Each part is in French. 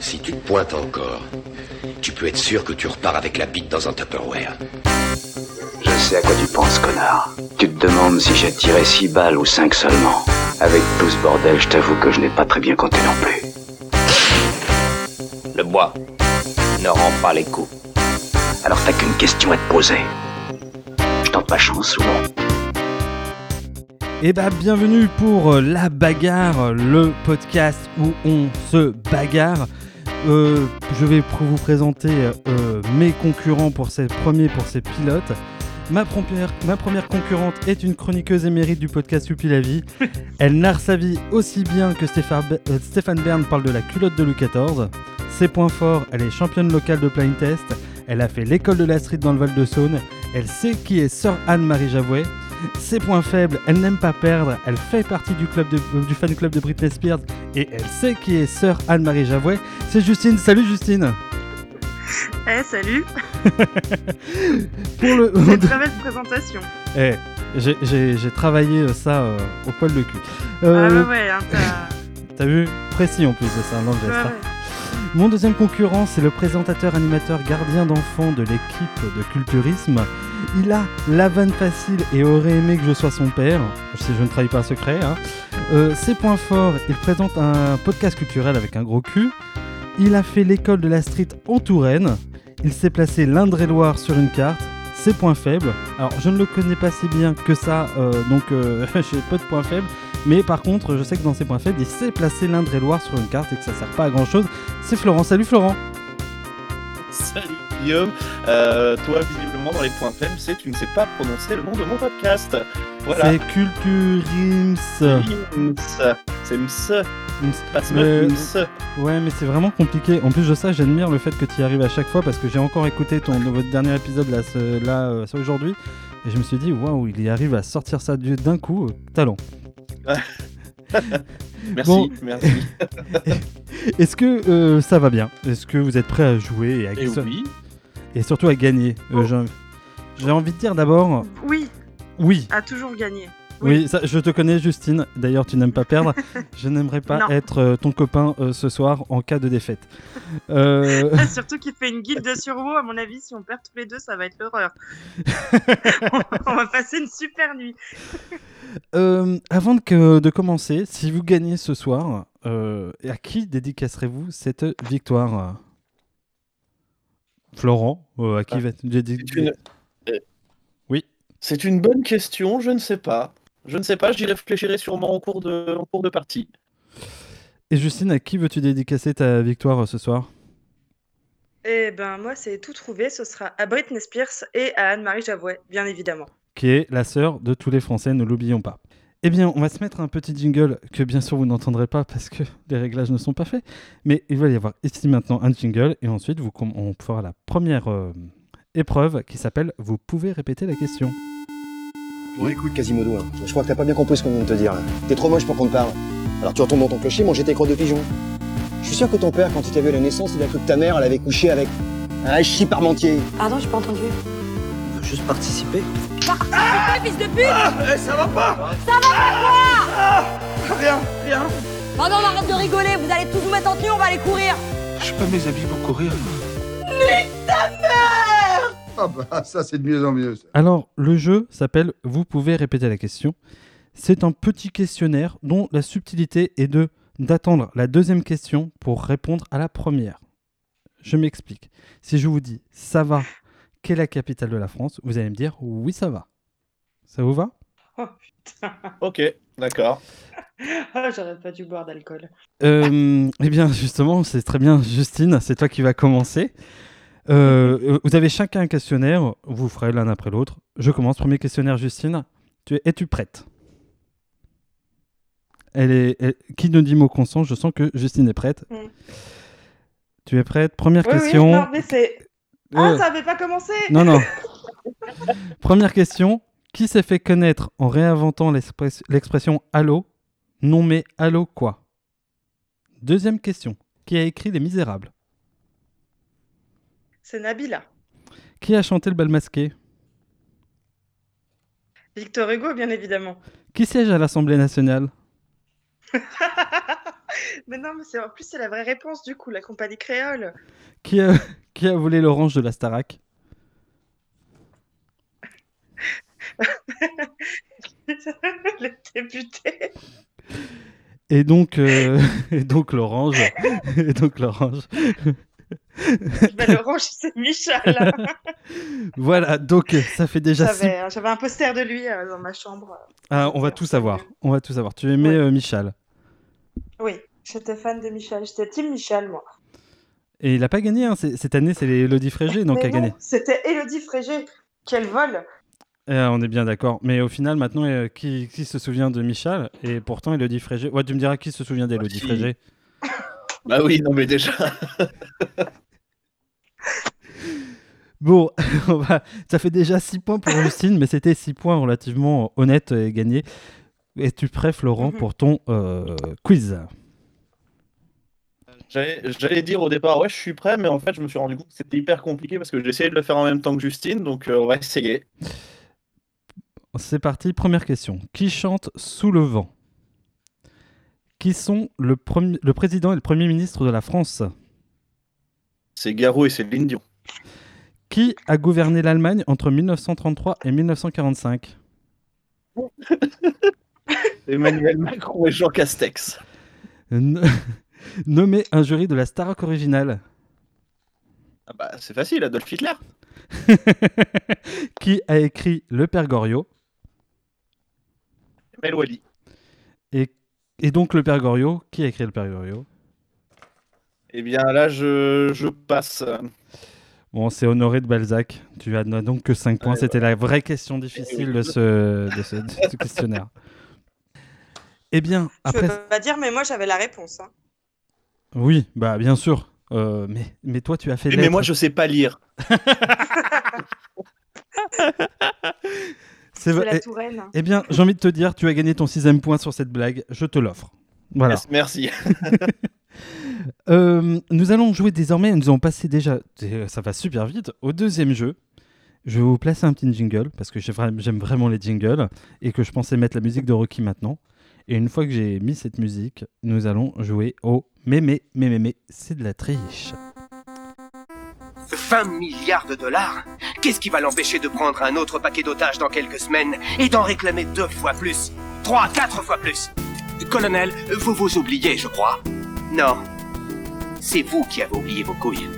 Si tu te pointes encore, tu peux être sûr que tu repars avec la bite dans un Tupperware. Je sais à quoi tu penses, connard. Tu te demandes si j'ai tiré 6 balles ou 5 seulement. Avec tout ce bordel, je t'avoue que je n'ai pas très bien compté non plus. Le bois ne rend pas les coups. Alors t'as qu'une question à te poser. Je tente ma chance souvent. Et bah bienvenue pour euh, La Bagarre, le podcast où on se bagarre. Euh, je vais vous présenter euh, mes concurrents pour ces premiers, pour ces pilotes. Ma première, ma première concurrente est une chroniqueuse émérite du podcast Youpi la vie. Elle narre sa vie aussi bien que Stéphane, euh, Stéphane Bern parle de la culotte de Louis XIV. Ses points forts, elle est championne locale de blind test. Elle a fait l'école de la street dans le Val-de-Saône. Elle sait qui est Sœur Anne-Marie Javouet. Ses points faibles, elle n'aime pas perdre, elle fait partie du, club de- euh, du fan club de Britney Spears et elle sait qui est sœur Anne-Marie Javouet. C'est Justine, salut Justine Eh, salut Pour le... C'est une très belle présentation. Eh, j'ai- travaillé euh, ça euh, au poil de cul. Ah Euh, ouais, hein, t'as... T'as vu? Précis en plus de ça, non, Mon deuxième concurrent, c'est le présentateur animateur gardien d'enfants de l'équipe de culturisme. Il a la vanne facile et aurait aimé que je sois son père, si je ne trahis pas un secret. hein. Euh, ses points forts, il présente un podcast culturel avec un gros cul. Il a fait l'école de la street en Touraine. Il s'est placé l'Indre-et-Loire sur une carte. Ses points faibles, alors je ne le connais pas si bien que ça, euh, donc euh, j'ai peu de points faibles. Mais par contre, je sais que dans ses points faibles, il sait placer l'Indre-et-Loire sur une carte et que ça sert pas à grand chose. C'est Florent. Salut Florent. Salut Guillaume, Euh, toi visiblement dans les points faibles, c'est tu ne sais pas prononcer le nom de mon podcast. Voilà. C'est Culturims. C'est Ms. Euh, Ms. Ouais, mais c'est vraiment compliqué. En plus de ça, j'admire le fait que tu y arrives à chaque fois parce que j'ai encore écouté ton votre dernier épisode là, ce- là euh, aujourd'hui et je me suis dit waouh, il y arrive à sortir ça du- d'un coup, euh, talent. Merci, Bon. merci. Est-ce que euh, ça va bien? Est-ce que vous êtes prêts à jouer et, à- Et oui, et surtout à gagner Euh, j'ai- J'ai envie de dire d'abord Oui, oui. a toujours gagné. Oui, ça, je te connais, Justine. D'ailleurs, tu n'aimes pas perdre. je n'aimerais pas Non. être euh, ton copain euh, ce soir en cas de défaite. Euh, Surtout qu'il fait une guilde de survie, à mon avis, si on perd tous les deux, ça va être l'horreur. on va passer une super nuit. euh, avant de, que- de commencer, si vous gagnez ce soir, euh, à qui dédicacerez-vous cette victoire? Florent, euh, à qui Ah, va dédi- c'est une... Oui. C'est une bonne question, je ne sais pas. Je ne sais pas, j'y réfléchirai sûrement en cours de, en cours de partie. Et Justine, à qui veux-tu dédicacer ta victoire euh, ce soir? Eh ben, moi, c'est tout trouvé. Ce sera à Britney Spears et à Anne-Marie Javouet, bien évidemment. Qui est la sœur de tous les Français, ne l'oublions pas. Eh bien, on va se mettre un petit jingle que bien sûr vous n'entendrez pas parce que les réglages ne sont pas faits. Mais il va y avoir ici maintenant un jingle et ensuite vous, on fera la première euh, épreuve qui s'appelle Vous pouvez répéter la question. Bon, écoute, Quasimodo, hein, je crois que t'as pas bien compris ce qu'on vient de te dire. là. T'es trop moche pour qu'on te parle. Alors tu retournes dans ton clocher manger tes crottes de pigeon. Je suis sûr que ton père, quand il t'a vu à la naissance, il a cru que ta mère, elle avait couché avec un chi parmentier. Pardon, j'ai pas entendu. On veut juste participer. fils de pute Eh, ça va pas Ça va pas Rien, rien Pardon, on arrête de rigoler, vous allez tous vous mettre en tenue, on va aller courir Je suis pas mes habits pour courir. Ah bah ça c'est de mieux en mieux. ça. Alors, le jeu s'appelle Vous pouvez répéter la question. C'est un petit questionnaire dont la subtilité est de d'attendre la deuxième question pour répondre à la première. Je m'explique. Si je vous dis ça va, quelle est la capitale de la France Vous allez me dire oui, ça va. Ça vous va? Oh putain. Ok, d'accord. Ah, j'aurais pas dû boire d'alcool. Euh, Eh bien, justement, c'est très bien, Justine, c'est toi qui vas commencer. Euh, vous avez chacun un questionnaire, vous ferez l'un après l'autre. Je commence, premier questionnaire, Justine. Tu es- Es-tu prête? Elle est, elle- Qui ne dit mot consent Je sens que Justine est prête. Mm. Tu es prête? Première Oui, question. oui, non, mais c'est... Ah, Euh, ça avait pas commencé Non, non. Première question. Qui s'est fait connaître en réinventant l'express- l'expression Allô Non mais Allô quoi? Deuxième question. Qui a écrit Les Misérables? C'est Nabila. Qui a chanté le bal masqué? Victor Hugo, bien évidemment. Qui siège à l'Assemblée nationale? Mais non, mais c'est en plus c'est la vraie réponse du coup, la compagnie créole. Qui a, qui a volé l'orange de la Starac? Le député. Et donc, euh, et donc l'orange. et donc l'orange. Bah, l'orange, c'est Michel. voilà, donc ça fait déjà six... J'avais j'avais un poster de lui euh, dans ma chambre. Ah, on va tout savoir. On va tout savoir. Tu aimais Ouais. euh, Michel? Oui, j'étais fan de Michel. J'étais team Michel, moi. Et il a pas gagné. hein. Cette année, c'est Elodie Frégé donc, qui a non, gagné. C'était Elodie Frégé. Quel vol Euh, on est bien d'accord. Mais au final, maintenant, euh, qui, qui se souvient de Michel? Et pourtant, Elodie Frégé. Ouais, tu me diras qui se souvient d'Elodie si. Frégé? Bah oui, non mais déjà. Bon, on va- ça fait déjà 6 points pour Justine, mais c'était 6 points relativement honnêtes et gagnés. Es-tu prêt, Florent, Mhm. pour ton euh, quiz? J'allais j'allais dire au départ, ouais, je suis prêt, mais en fait, je me suis rendu compte que c'était hyper compliqué parce que j'ai essayé de le faire en même temps que Justine, donc euh, on va essayer. C'est parti, première question. Qui chante Sous le vent? Qui sont le, président et le premier ministre de la France C'est Garou et c'est Dion. Qui a gouverné l'Allemagne entre 1933 et 1945 Emmanuel Macron et Jean Castex. N- Nommez un jury de la Starac originale. Ah bah, c'est facile, Adolf Hitler. Qui a écrit Le Père Goriot? Mel Wally. Et, donc Le Père Goriot, qui a écrit Le Père Goriot? Eh bien là, je, je passe. Bon, c'est Honoré de Balzac. Tu as donc que 5 points. Ouais, C'était la vraie question difficile de ce, de ce, de ce questionnaire. Eh bien, Je après. peux pas dire, mais moi j'avais la réponse. hein. Oui, bah bien sûr. Euh, mais, mais toi, tu as fait Oui, mais moi, je sais pas lire. C'est la Eh- Touraine. Eh bien, j'ai envie de te dire, tu as gagné ton sixième point sur cette blague. Je te l'offre. Voilà. Yes, merci. Euh, nous allons jouer désormais, nous allons passer déjà, euh, ça va super vite, au deuxième jeu. Je vais vous placer un petit jingle parce que j'aime vraiment les jingles et que je pensais mettre la musique de Rocky maintenant. Et une fois que j'ai mis cette musique, nous allons jouer au mémé, mémé, mémé, c'est de la triche. 20 milliards de dollars Qu'est-ce qui va l'empêcher de prendre un autre paquet d'otages dans quelques semaines et d'en réclamer deux fois plus? Trois, quatre fois plus? Colonel, vous vous oubliez, je crois. Non. C'est vous qui avez oublié vos couilles.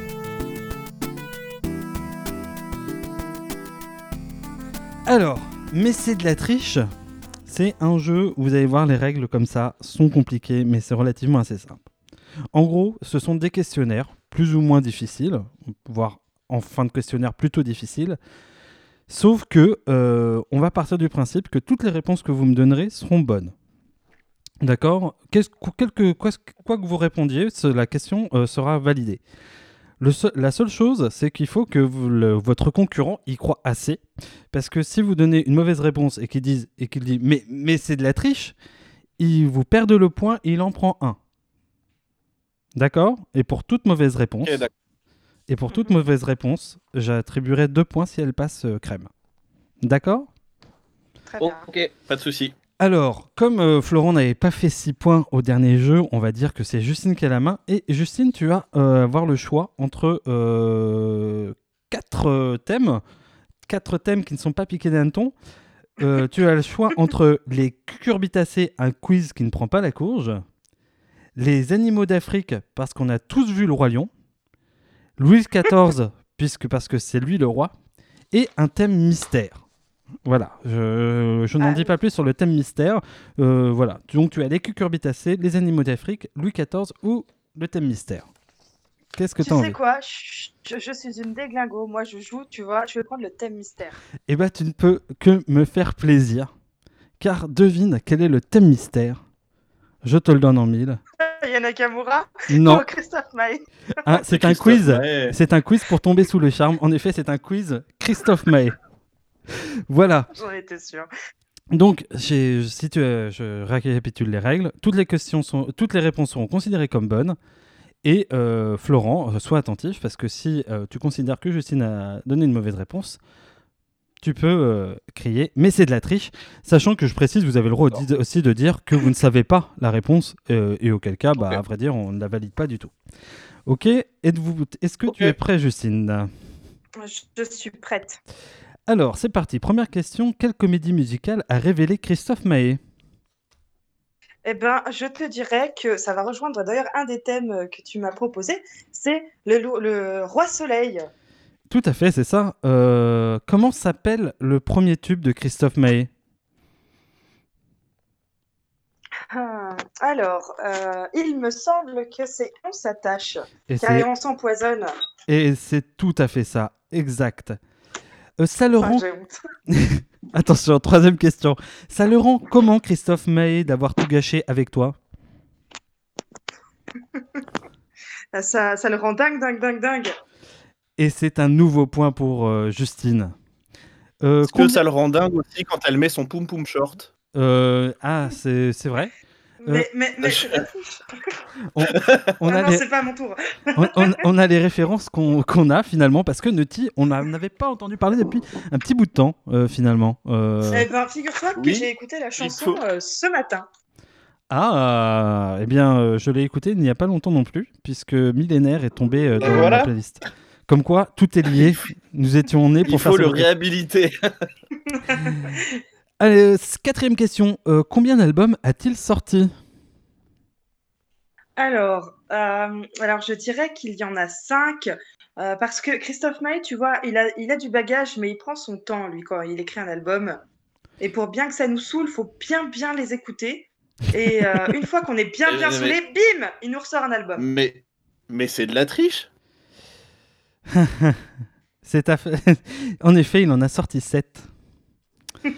Alors, mais c'est de la triche. C'est un jeu où vous allez voir les règles comme ça sont compliquées, mais c'est relativement assez simple. En gros, ce sont des questionnaires plus ou moins difficiles, voire en fin de questionnaire plutôt difficiles. Sauf que euh, on va partir du principe que toutes les réponses que vous me donnerez seront bonnes. D'accord? Quoi, que vous répondiez, la question euh, sera validée. La seule chose, c'est qu'il faut que votre concurrent y croit assez. Parce que si vous donnez une mauvaise réponse et qu'il dit mais, c'est de la triche, il vous perd le point et il en prend un. D'accord? Et pour toute mauvaise réponse. Et pour toute mauvaise réponse, j'attribuerai deux points si elle passe euh, crème. D'accord? Très bien. Ok, pas de souci. Alors, comme euh, Florent n'avait pas fait 6 points au dernier jeu, on va dire que c'est Justine qui a la main. Et Justine, tu vas euh, avoir le choix entre 4 thèmes. 4 thèmes qui ne sont pas piqués d'un ton. Euh, tu as le choix entre les cucurbitacées, un quiz qui ne prend pas la courge. Les animaux d'Afrique, parce qu'on a tous vu le Roi Lion. Louis XIV, puisque parce que c'est lui le roi. Et un thème mystère. Voilà, je, je n'en Ah dis pas plus sur le thème mystère. Euh, voilà, donc tu as les cucurbitacées, les animaux d'Afrique, Louis XIV ou le thème mystère. Qu'est-ce que Tu tu as sais envie quoi? Je, je- je suis une déglingo. Moi, je joue, tu vois. Je vais prendre le thème mystère. Eh bien, tu ne peux que me faire plaisir. Car devine quel est le thème mystère? Je te le donne en mille. Yana Kamura Non, Christophe Maé. hein, c'est un quiz. C'est un quiz pour tomber sous le charme. En effet, c'est un quiz Christophe Maé. Voilà. J'en étais sûre. Donc, si tu, euh, je récapitule les règles. Toutes les, questions sont, toutes les réponses seront considérées comme bonnes. Et euh, Florent, euh, sois attentif parce que si euh, tu considères que Justine a donné une mauvaise réponse, tu peux euh, crier, mais c'est de la triche, sachant que je précise, vous avez le droit aussi de dire que vous ne savez pas la réponse, euh, et auquel cas, bah, à vrai dire, on ne la valide pas du tout. Ok, est-ce que tu es prêt, Justine? Je, suis prête. Alors, c'est parti. Première question. Quelle comédie musicale a révélé Christophe Maé? Eh ben, je te dirais que ça va rejoindre d'ailleurs un des thèmes euh, que tu m'as proposé, c'est le roi soleil. Tout à fait, c'est ça. Euh, comment s'appelle le premier tube de Christophe Maé? Ah, Alors, euh, il me semble que c'est On s'attache, Et car on s'empoisonne. Et c'est tout à fait ça, exact. Euh, ça le Ah, rend... Attention, troisième question. Ça le rend comment, Christophe Maé, d'avoir tout gâché avec toi? Ça, ça le rend dingue, dingue, dingue, dingue. Et c'est un nouveau point pour euh, Justine. Euh, Est-ce que ça le rend dingue aussi quand elle met son poum poum short Euh, ah, c'est c'est vrai. Euh, Mais, mais, mais on, on Ah a non, les, c'est pas à mon tour. on, on- on a les références qu'on qu'on a finalement parce que Nutty, on n'a- n'avait pas entendu parler depuis un petit bout de temps euh, finalement. Euh, Eh ben, figure-toi que Oui, j'ai écouté la chanson euh, ce matin. Ah, eh bien, euh, je l'ai écouté il n'y a pas longtemps non plus, puisque Millénaire est tombé euh, dans voilà. la playlist. Comme quoi, tout est lié. Nous étions nés pour Il faire faut le réhabiliter. Allez, euh, quatrième question. Euh, combien d'albums a-t-il sorti? Alors, euh, alors je dirais qu'il y en a cinq. euh, parce que Christophe Maé, tu vois, il a, il a du bagage, mais il prend son temps, lui, quand il écrit un album. Et pour bien que ça nous saoule, faut bien, bien les écouter. Et euh, une fois qu'on est bien, bien mais- saoulé, bim, il nous ressort un album. Mais, mais c'est de la triche. C'est En effet, il en a sorti 7.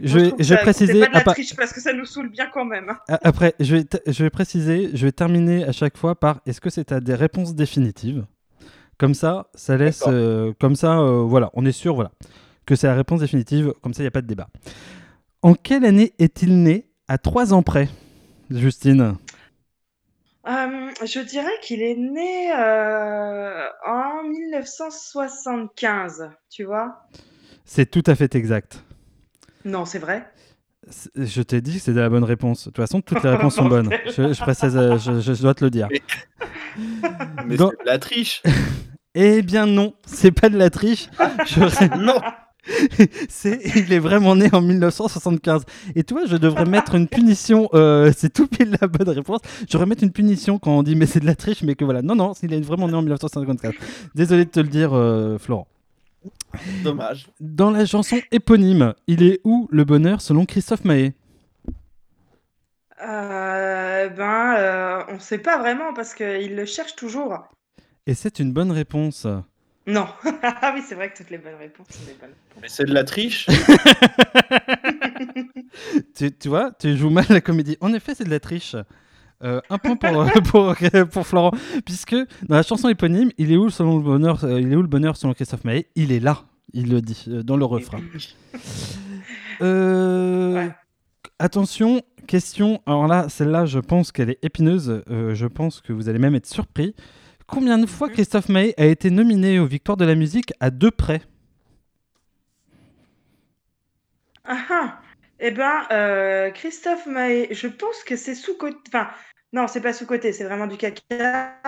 je, vais- je préciser. C'est pas de la triche parce que ça nous saoule bien quand même. hein. Après, je vais, je vais préciser, je vais terminer à chaque fois par est-ce que c'est à des réponses définitives? Comme ça, ça laisse. Euh, comme ça, euh, voilà, on est sûr voilà, que c'est la réponse définitive. Comme ça, il n'y a pas de débat. En quelle année est-il né? À 3 ans près, Justine Euh, je dirais qu'il est né euh, en 1975, tu vois? C'est tout à fait exact. Non, c'est vrai. Je t'ai dit que c'était la bonne réponse. De toute façon, toutes les réponses sont bonnes. Je, je précise, euh, je, dois te le dire. Mais Dans- c'est de la triche. Eh bien non, c'est pas de la triche. Je- non. c'est, il est vraiment né en 1975. Et toi, je devrais mettre une punition. euh, c'est tout pile la bonne réponse. Je devrais mettre une punition quand on dit mais c'est de la triche, mais que voilà. Non, non, il est vraiment né en 1954. Désolé de te le dire, euh, Florent. Dommage. Dans la chanson éponyme, il est où le bonheur selon Christophe Maé? Euh, ben, euh, on sait pas vraiment parce qu'il le cherche toujours. Et c'est une bonne réponse. Non. Ah oui, c'est vrai que toutes les bonnes réponses sont des bonnes. Mais c'est de la triche. tu, tu vois, tu joues mal la comédie. En effet, c'est de la triche. Euh, un point pour, pour, pour Florent, puisque dans la chanson éponyme, il est où selon le bonheur, euh, il est où le bonheur selon Christophe Maé? Il est là, il le dit euh, dans le refrain. Euh, Attention, question. Alors là, celle-là, je pense qu'elle est épineuse. Euh, je pense que vous allez même être surpris. Combien de fois Christophe Maé a été nominé aux Victoires de la musique à deux près Ah ah. Eh ben, euh, Christophe Maé, je pense que c'est sous-côté. Enfin, non, c'est pas sous-côté, c'est vraiment du caca.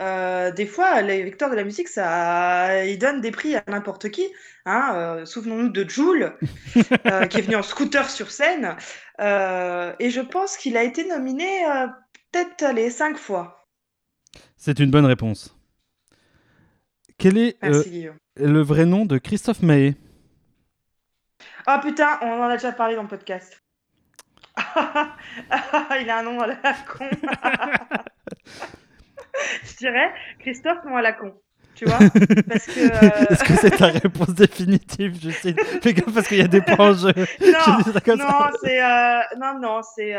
Euh, des fois, les victoires de la musique, ça, ils donnent des prix à n'importe qui. Hein. euh, Souvenons-nous de Joule, qui est venu en scooter sur scène. Et je pense qu'il a été nominé peut-être les cinq fois. C'est une bonne réponse. Quel est Merci, euh, le vrai nom de Christophe Maé? Ah putain, on en a déjà parlé dans le podcast. Il a un nom à la con. Je dirais Christophe, nom à la con. Tu vois Parce que. euh, Est-ce que c'est ta réponse définitive, Justine Fais gaffe parce qu'il y a des points en jeu. Je Non, non, c'est. euh, Non, non, c'est.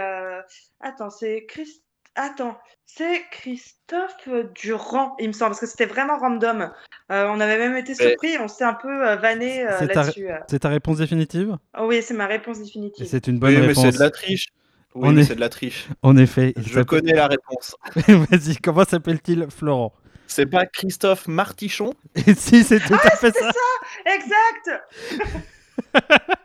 Attends, c'est Christ... Attends, c'est Christophe Durand, il me semble, parce que c'était vraiment random. Euh, on avait même été Mais- surpris, on s'est un peu euh, vanné euh, C'est ta, là-dessus. euh. c'est ta réponse définitive? Oh oui, c'est ma réponse définitive. c'est une bonne Oui, mais réponse. c'est de la triche. Oui, On mais est- c'est de la triche. En effet. Je connais la réponse. Vas-y, comment s'appelle-t-il Florent? C'est pas Christophe Martichon? Et si, c'est tout Ah, à fait c'est ça. ça Exact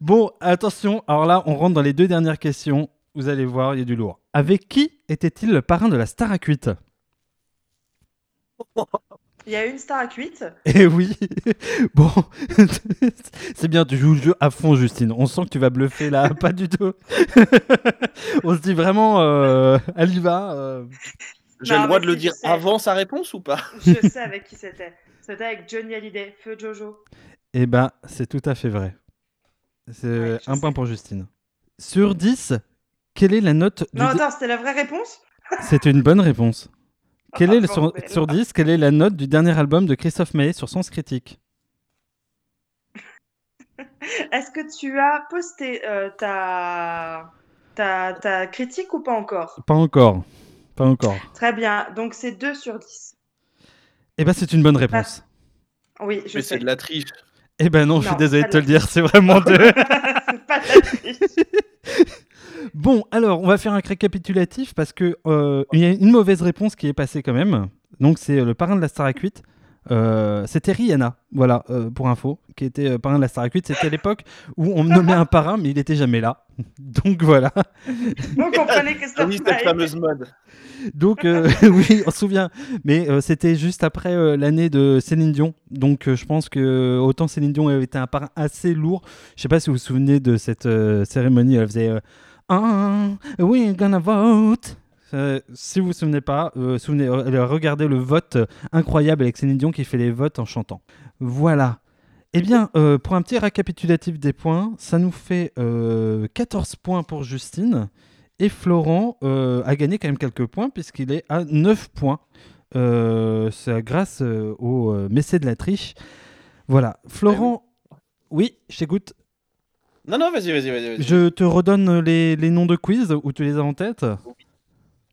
Bon, attention, alors là, on rentre dans les deux dernières questions. Vous allez voir, il y a du lourd. Avec qui était-il le parrain de la Star à 8 Il y a une star à cuite. Eh oui Bon, c'est bien, tu joues le jeu à fond, Justine. On sent que tu vas bluffer là, pas du tout. On se dit vraiment, euh, elle y va. euh. J'ai Non, le droit mais de le si, dire je sais. avant sa réponse ou pas? Je sais avec qui c'était. C'était avec Johnny Hallyday, Feu Jojo. Eh ben, c'est tout à fait vrai. C'est Ouais, je un sais. point pour Justine. Sur 10, quelle est la note du... Non, attends, c'était la vraie réponse C'est une bonne réponse. Quelle Ah, est le sur, sur 10, quelle est la note du dernier album de Christophe Maé sur Sens Critique Est-ce que tu as posté euh, ta... Ta... ta critique ou pas encore? Pas encore. Pas encore. Très bien, donc c'est 2 sur 10. Eh ben, c'est une bonne réponse. Oui, je Mais sais. c'est de la triche. Eh ben non, je suis désolé de te le dire, c'est vraiment deux. c'est pas de la triche. Bon, alors, on va faire un récapitulatif parce que euh, il y a une mauvaise réponse qui est passée quand même. Donc, c'est euh, le parrain de la Star 8. Euh, c'était Rihanna, voilà, euh, pour info, qui était euh, parrain de la Star 8. C'était à l'époque où on me nommait un parrain, mais il était jamais là. Donc voilà. Vous comprenez oui, cette fameuse mode. Donc euh, oui, on se souvient. Mais euh, c'était juste après euh, l'année de Céline Dion. Donc euh, je pense que autant Céline Dion avait été un parrain assez lourd. Je sais pas si vous vous souvenez de cette euh, cérémonie. Elle faisait euh, Ah, we're gonna vote. Euh, si vous vous souvenez pas, euh, souvenez, euh, regardez le vote incroyable avec Céline Dion qui fait les votes en chantant. Voilà. Eh bien, euh, pour un petit récapitulatif des points, ça nous fait euh, 14 points pour Justine. Et Florent euh, a gagné quand même quelques points puisqu'il est à 9 points. Euh, c'est grâce euh, au euh, Messé de la triche. Voilà. Florent, oui, je t'écoute. Non, non, vas-y, vas-y, vas-y. vas-y. Je te redonne les, les noms de quiz ou tu les as en tête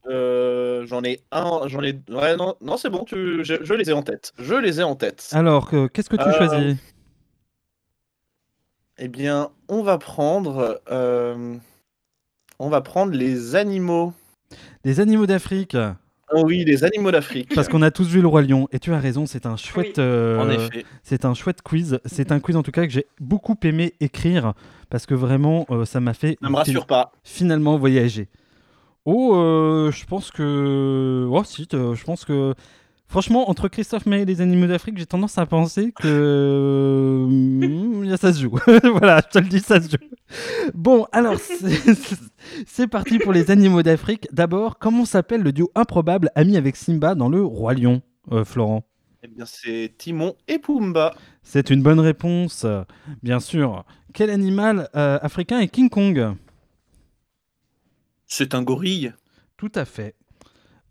Euh, j'en ai un, j'en ai. Ouais, non, non c'est bon, tu... je, je les ai en tête. Je les ai en tête. Alors, que- qu'est-ce que tu Euh, choisis? Eh bien, on va prendre. euh, On va prendre les animaux. Les animaux d'Afrique. Oh oui, les animaux d'Afrique. Parce qu'on a tous vu le roi lion et tu as raison, c'est un chouette, euh, En effet. c'est un chouette quiz. C'est un quiz en tout cas que j'ai beaucoup aimé écrire parce que vraiment euh, ça m'a fait Ne me rassure pas. finalement voyager. Oh, euh, je pense que, oh si, je pense que, franchement, entre Christophe May et les animaux d'Afrique, j'ai tendance à penser que hmm, ça se joue. voilà, je te le dis, ça se joue. Bon, alors c'est parti pour les animaux d'Afrique. D'abord, comment s'appelle le duo improbable ami avec Simba dans le Roi Lion, euh, Florent? Eh bien, c'est Timon et Pumba. C'est une bonne réponse, bien sûr. Quel animal euh, africain est King Kong? C'est un gorille. Tout à fait.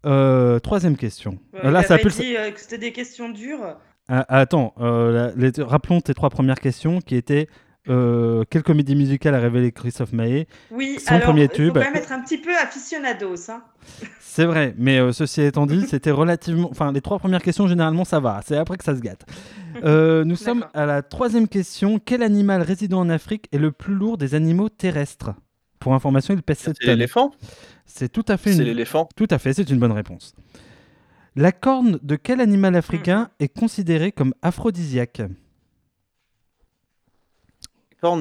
Euh, troisième question. Euh, Là, ça dit euh, que c'était des questions dures. Ah, attends, euh, les- rappelons tes trois premières questions qui étaient euh, quelle comédie musicale a révélé Christophe Maé Oui, Son alors, premier il faut tube. quand même être un petit peu aficionados. Hein. C'est vrai, mais euh, ceci étant dit, c'était relativement. Enfin, les trois premières questions, généralement, ça va. C'est après que ça se gâte. Euh, nous sommes à la troisième question. Quel animal résidant en Afrique est le plus lourd des animaux terrestres? Pour information, il pèse 7 C'est tonnes. l'éléphant? C'est tout à fait C'est une... l'éléphant. Tout à fait, c'est une bonne réponse. La corne de quel animal africain est considérée comme aphrodisiaque?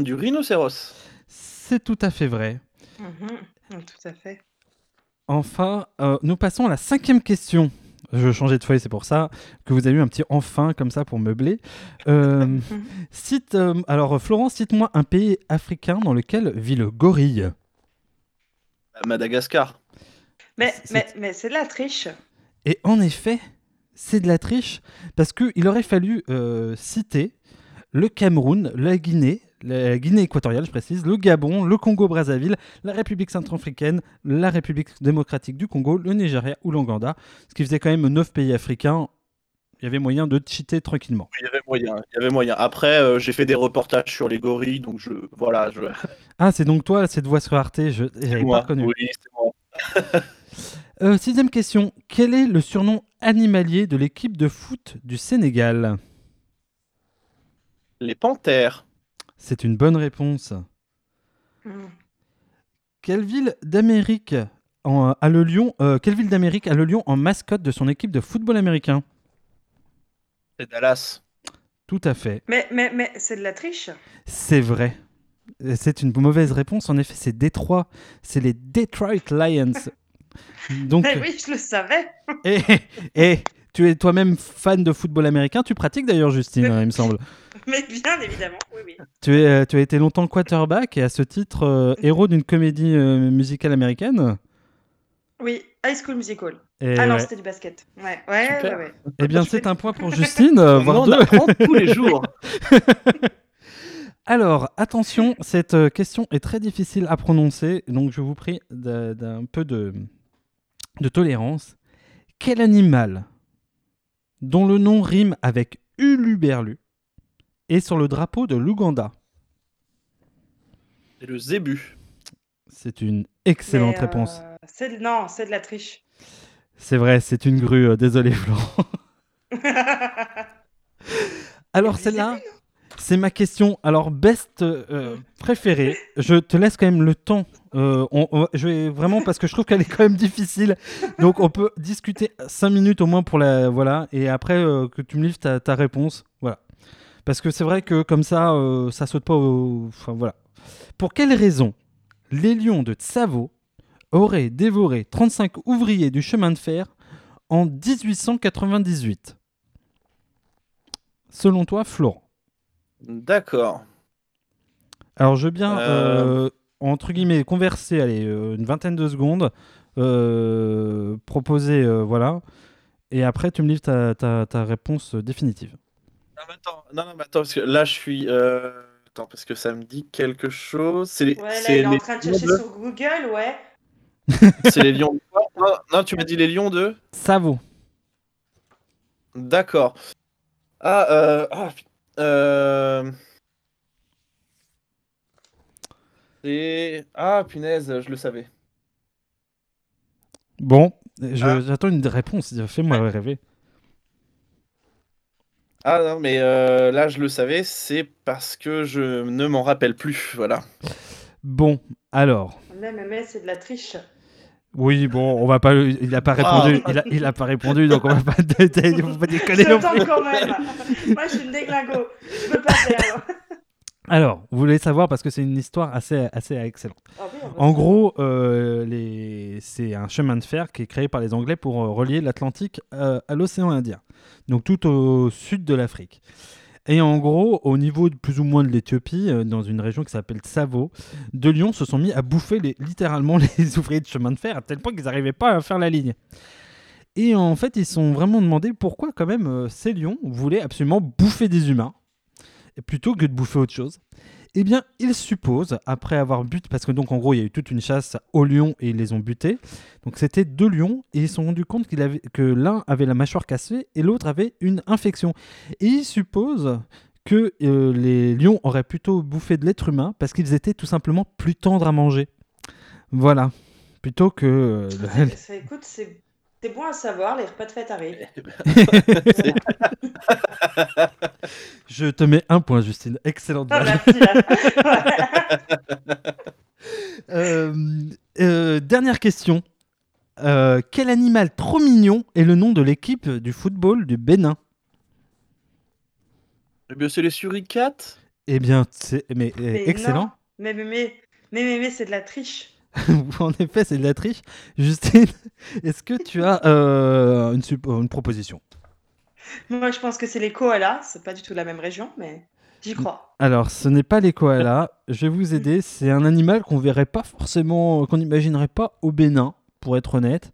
Du rhinocéros. C'est tout à fait vrai. Mhm, Tout à fait. Enfin, euh, nous passons à la cinquième question. Je changeais de feuille, c'est pour ça que vous avez eu un petit enfin comme ça pour meubler. Euh, cite, euh, alors, Florence, cite-moi un pays africain dans lequel vit le gorille. Madagascar. Mais, C'est- mais, mais c'est de la triche. Et en effet, c'est de la triche parce qu'il aurait fallu euh, citer le Cameroun, la Guinée, la Guinée équatoriale, je précise, le Gabon, le Congo-Brazzaville, la République centrafricaine, la République démocratique du Congo, le Nigeria ou l'Ouganda, ce qui faisait quand même neuf pays africains. Il y avait moyen de cheater tranquillement. Il y avait moyen. Il y avait moyen. Après, euh, j'ai fait des reportages sur les gorilles, donc je. Voilà, je. Ah, c'est donc toi, cette voix sur Arte, je n'avais moi. pas reconnu. Oui, c'est moi. Euh, sixième question, quel est le surnom animalier de l'équipe de foot du Sénégal? Les panthères. C'est une bonne réponse. Quelle ville d'Amérique en- a le lion euh, Quelle ville d'Amérique a le lion en mascotte de son équipe de football américain? C'est Dallas. Tout à fait. Mais, mais, mais c'est de la triche. C'est vrai. Euh, C'est une mauvaise réponse. En effet, c'est Détroit. C'est les Detroit Lions. Donc, Mais oui, je le savais. et, et tu es toi-même fan de football américain. Tu pratiques d'ailleurs, Justine, il me semble. Mais bien évidemment, oui, oui. Tu, es, euh, tu as été longtemps quarterback et à ce titre euh, héros d'une comédie euh, musicale américaine. Oui, High School Musical. Et ah non, ouais. c'était du basket. Ouais, ouais, ouais, ouais. Eh bien, c'est un point pour Justine, euh, On voire deux. apprend tous les jours. Alors, attention, cette question est très difficile à prononcer, donc je vous prie d'un peu de, de tolérance. Quel animal, dont le nom rime avec Uluberlu, est sur le drapeau de l'Ouganda C'est le zébu. C'est une excellente euh, réponse. c'est Non, c'est de la triche. C'est vrai, c'est une grue, euh, désolé Florent. Alors celle-là, c'est ma question. Alors best euh, préférée. Je te laisse quand même le temps. Euh, on- je vais vraiment parce que je trouve qu'elle est quand même difficile. Donc on peut discuter 5 minutes au moins pour la voilà et après euh, que tu me livres ta, ta réponse. Voilà. Parce que c'est vrai que comme ça, euh, ça saute pas. au- Enfin voilà. Pour quelle raison les lions de Tsavo auraient dévoré 35 ouvriers du chemin de fer en 1898 Selon toi, Florent D'accord. Alors, je veux bien, Euh. euh, entre guillemets, converser, allez, euh, une vingtaine de secondes, euh, proposer, euh, voilà, et après, tu me livres ta, ta- ta réponse définitive. Non, mais attends, non, non, mais attends, parce que là, je suis. euh, Attends, parce que ça me dit quelque chose. C'est les, Ouais, là, c'est il est en train de lions chercher sur Google, ouais. C'est les lions de non, non, tu m'as dit les lions de? Ça vaut. D'accord. Ah, euh... ah, euh, C'est... Ah, punaise, je le savais. Bon, je- Ah. j'attends une réponse, fais-moi rêver. Ah non, mais euh, là, je le savais, c'est parce que je ne m'en rappelle plus, voilà. Bon, alors, Mais, mais, mais c'est de la triche. Oui, bon, on va pas, il n'a pas répondu, il a, il a pas répondu, donc on va pas, on va pas déconner Je tente quand même. Moi, je suis une déglingo. Je peux pas faire. Alors, vous voulez savoir parce que c'est une histoire assez, assez excellente. Ah oui, En gros, euh, les... c'est un chemin de fer qui est créé par les Anglais pour euh, relier l'Atlantique euh, à l'océan Indien, donc tout au sud de l'Afrique. Et en gros, au niveau de plus ou moins de l'Éthiopie, euh, dans une région qui s'appelle Tsavo, deux lions se sont mis à bouffer littéralement les ouvriers de chemin de fer à tel point qu'ils n'arrivaient pas à faire la ligne. Et en fait, ils se sont vraiment demandé pourquoi quand même euh, ces lions voulaient absolument bouffer des humains plutôt que de bouffer autre chose. Eh bien, ils supposent, après avoir buté, parce que donc en gros, il y a eu toute une chasse aux lions et ils les ont butés. Donc c'était deux lions et ils se sont rendus compte qu'il avait, que l'un avait la mâchoire cassée et l'autre avait une infection. Et ils supposent que euh, les lions auraient plutôt bouffé de l'être humain parce qu'ils étaient tout simplement plus tendres à manger. Voilà. Plutôt que. euh, le- c'est- Écoute, c'est c'est bon à savoir, les repas de fête arrivent. Je te mets un point, Justine. Excellente Ah, merci. Euh, euh, dernière question. Euh, quel animal trop mignon est le nom de l'équipe du football du Bénin? Eh bien, c'est les suricates Eh bien, c'est mais, Mais excellent. non. Mais, mais, mais, mais, mais, mais, c'est de la triche. en effet, c'est de la triche. Justine, est-ce que tu as euh, une, proposition? Moi, je pense que c'est les koalas. C'est pas du tout la même région, mais j'y crois. Alors, ce n'est pas les koalas. Je vais vous aider. C'est un animal qu'on verrait pas forcément, qu'on n'imaginerait pas au Bénin, pour être honnête.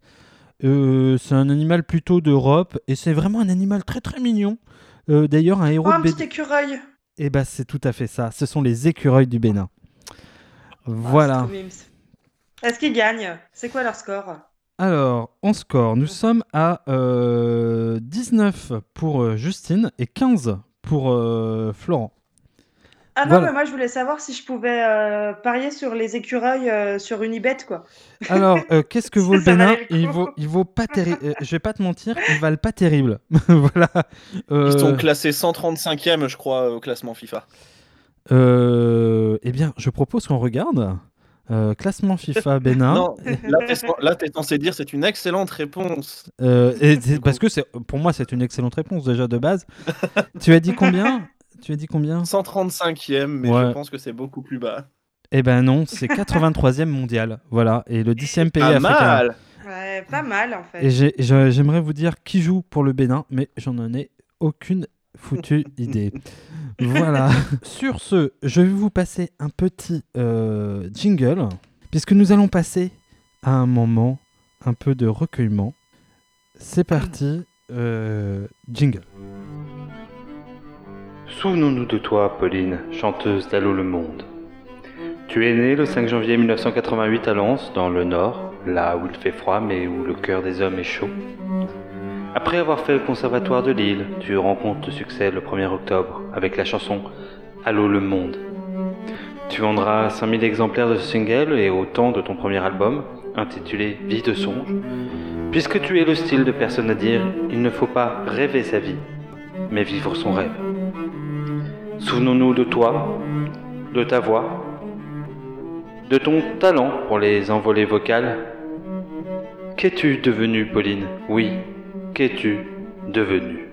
Euh, c'est un animal plutôt d'Europe et c'est vraiment un animal très très mignon. Euh, D'ailleurs, un héros Oh, un de petit écureuil. Eh ben, c'est tout à fait ça. Ce sont les écureuils du Bénin. Voilà. Est-ce qu'ils gagnent? C'est quoi leur score? Alors, en score, nous sommes à euh, 19 pour euh, Justine et 15 pour euh, Florent. Ah non, Voilà. mais moi, je voulais savoir si je pouvais euh, parier sur les écureuils euh, sur Unibet, quoi. Alors, euh, qu'est-ce que vaut le Bénin? il vaut, il vaut pas terrible. je vais pas te mentir, ils valent pas terrible. voilà. Euh, Ils sont classés 135e, je crois, au classement FIFA. euh, eh bien, je propose qu'on regarde. Euh, classement FIFA Bénin. Non, là, là, t'es censé dire c'est une excellente réponse. Euh, et parce que c'est, pour moi, c'est une excellente réponse déjà de base. tu as dit combien? Tu as dit combien? 135e, mais Ouais. je pense que c'est beaucoup plus bas. Eh ben non, c'est 83e mondial. Voilà, et le 10e pays Pas africain. mal. Ouais, pas mal en fait. Et j'aimerais vous dire qui joue pour le Bénin, mais j'en en ai aucune foutue idée. Voilà. Sur ce, je vais vous passer un petit euh, jingle, puisque nous allons passer à un moment un peu de recueillement. C'est parti, euh, jingle. Souvenons-nous de toi, Pauline, chanteuse d'Allô le Monde. Tu es née le 5 janvier 1988 à Lens, dans le Nord, là où il fait froid mais où le cœur des hommes est chaud. Après avoir fait le conservatoire de Lille, tu rencontres le succès le 1er octobre avec la chanson Allô le Monde. Tu vendras 5000 exemplaires de ce single et autant de ton premier album, intitulé Vie de songe, puisque tu es le style de personne à dire il ne faut pas rêver sa vie, mais vivre son rêve. Souvenons-nous de toi, de ta voix, de ton talent pour les envolées vocales. Qu'es-tu devenue, Pauline? Oui, qu'es-tu devenue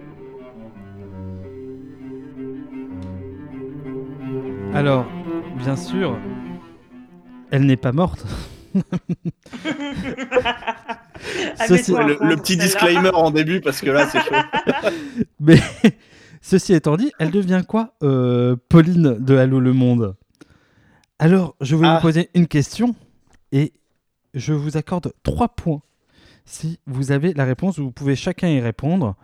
Alors, bien sûr, elle n'est pas morte. Ceci- un Le, petit disclaimer en début, parce que là, c'est chaud. Mais ceci étant dit, elle devient quoi euh, Pauline de Allô le Monde? Alors, je vais Ah. vous poser une question et je vous accorde trois points. Si vous avez la réponse, vous pouvez chacun y répondre.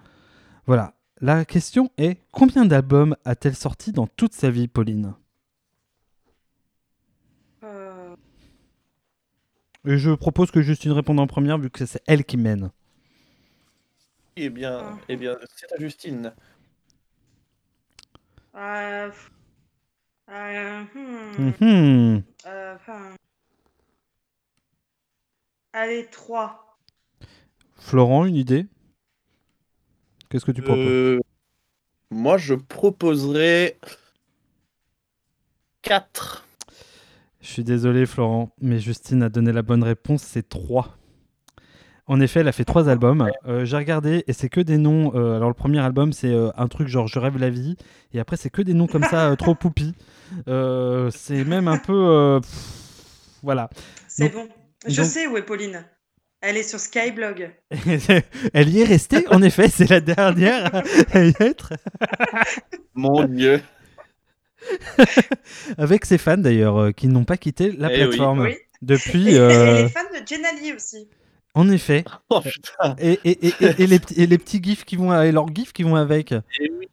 Voilà. La question est combien d'albums a-t-elle sorti dans toute sa vie, Pauline? Euh, Et je propose que Justine réponde en première vu que c'est elle qui mène. Eh bien, eh bien c'est à Justine. euh, euh, hmm, Mhm. euh, enfin, Allez, 3. Florent, une idée? Qu'est-ce que tu proposes? Euh, moi, je proposerais 4. Je suis désolé, Florent, mais Justine a donné la bonne réponse, c'est 3. En effet, elle a fait trois albums. Euh, J'ai regardé et c'est que des noms. euh, alors, le premier album, c'est euh, un truc genre Je rêve la vie. Et après, c'est que des noms comme ça, euh, trop poupi. Euh, c'est même un peu. euh, pff, voilà. C'est bon. Je donc- sais où est Pauline. Elle est sur Skyblog. elle y est restée, en effet, c'est la dernière à y être. Mon Dieu. Avec ses fans d'ailleurs, euh, qui n'ont pas quitté la Eh plateforme Oui. depuis. Et euh, elle est fan de Jenali aussi. En effet. Oh putain. Et, et, et, et- et les, petits- et les petits gifs qui vont et leurs gifs qui vont avec. Eh oui.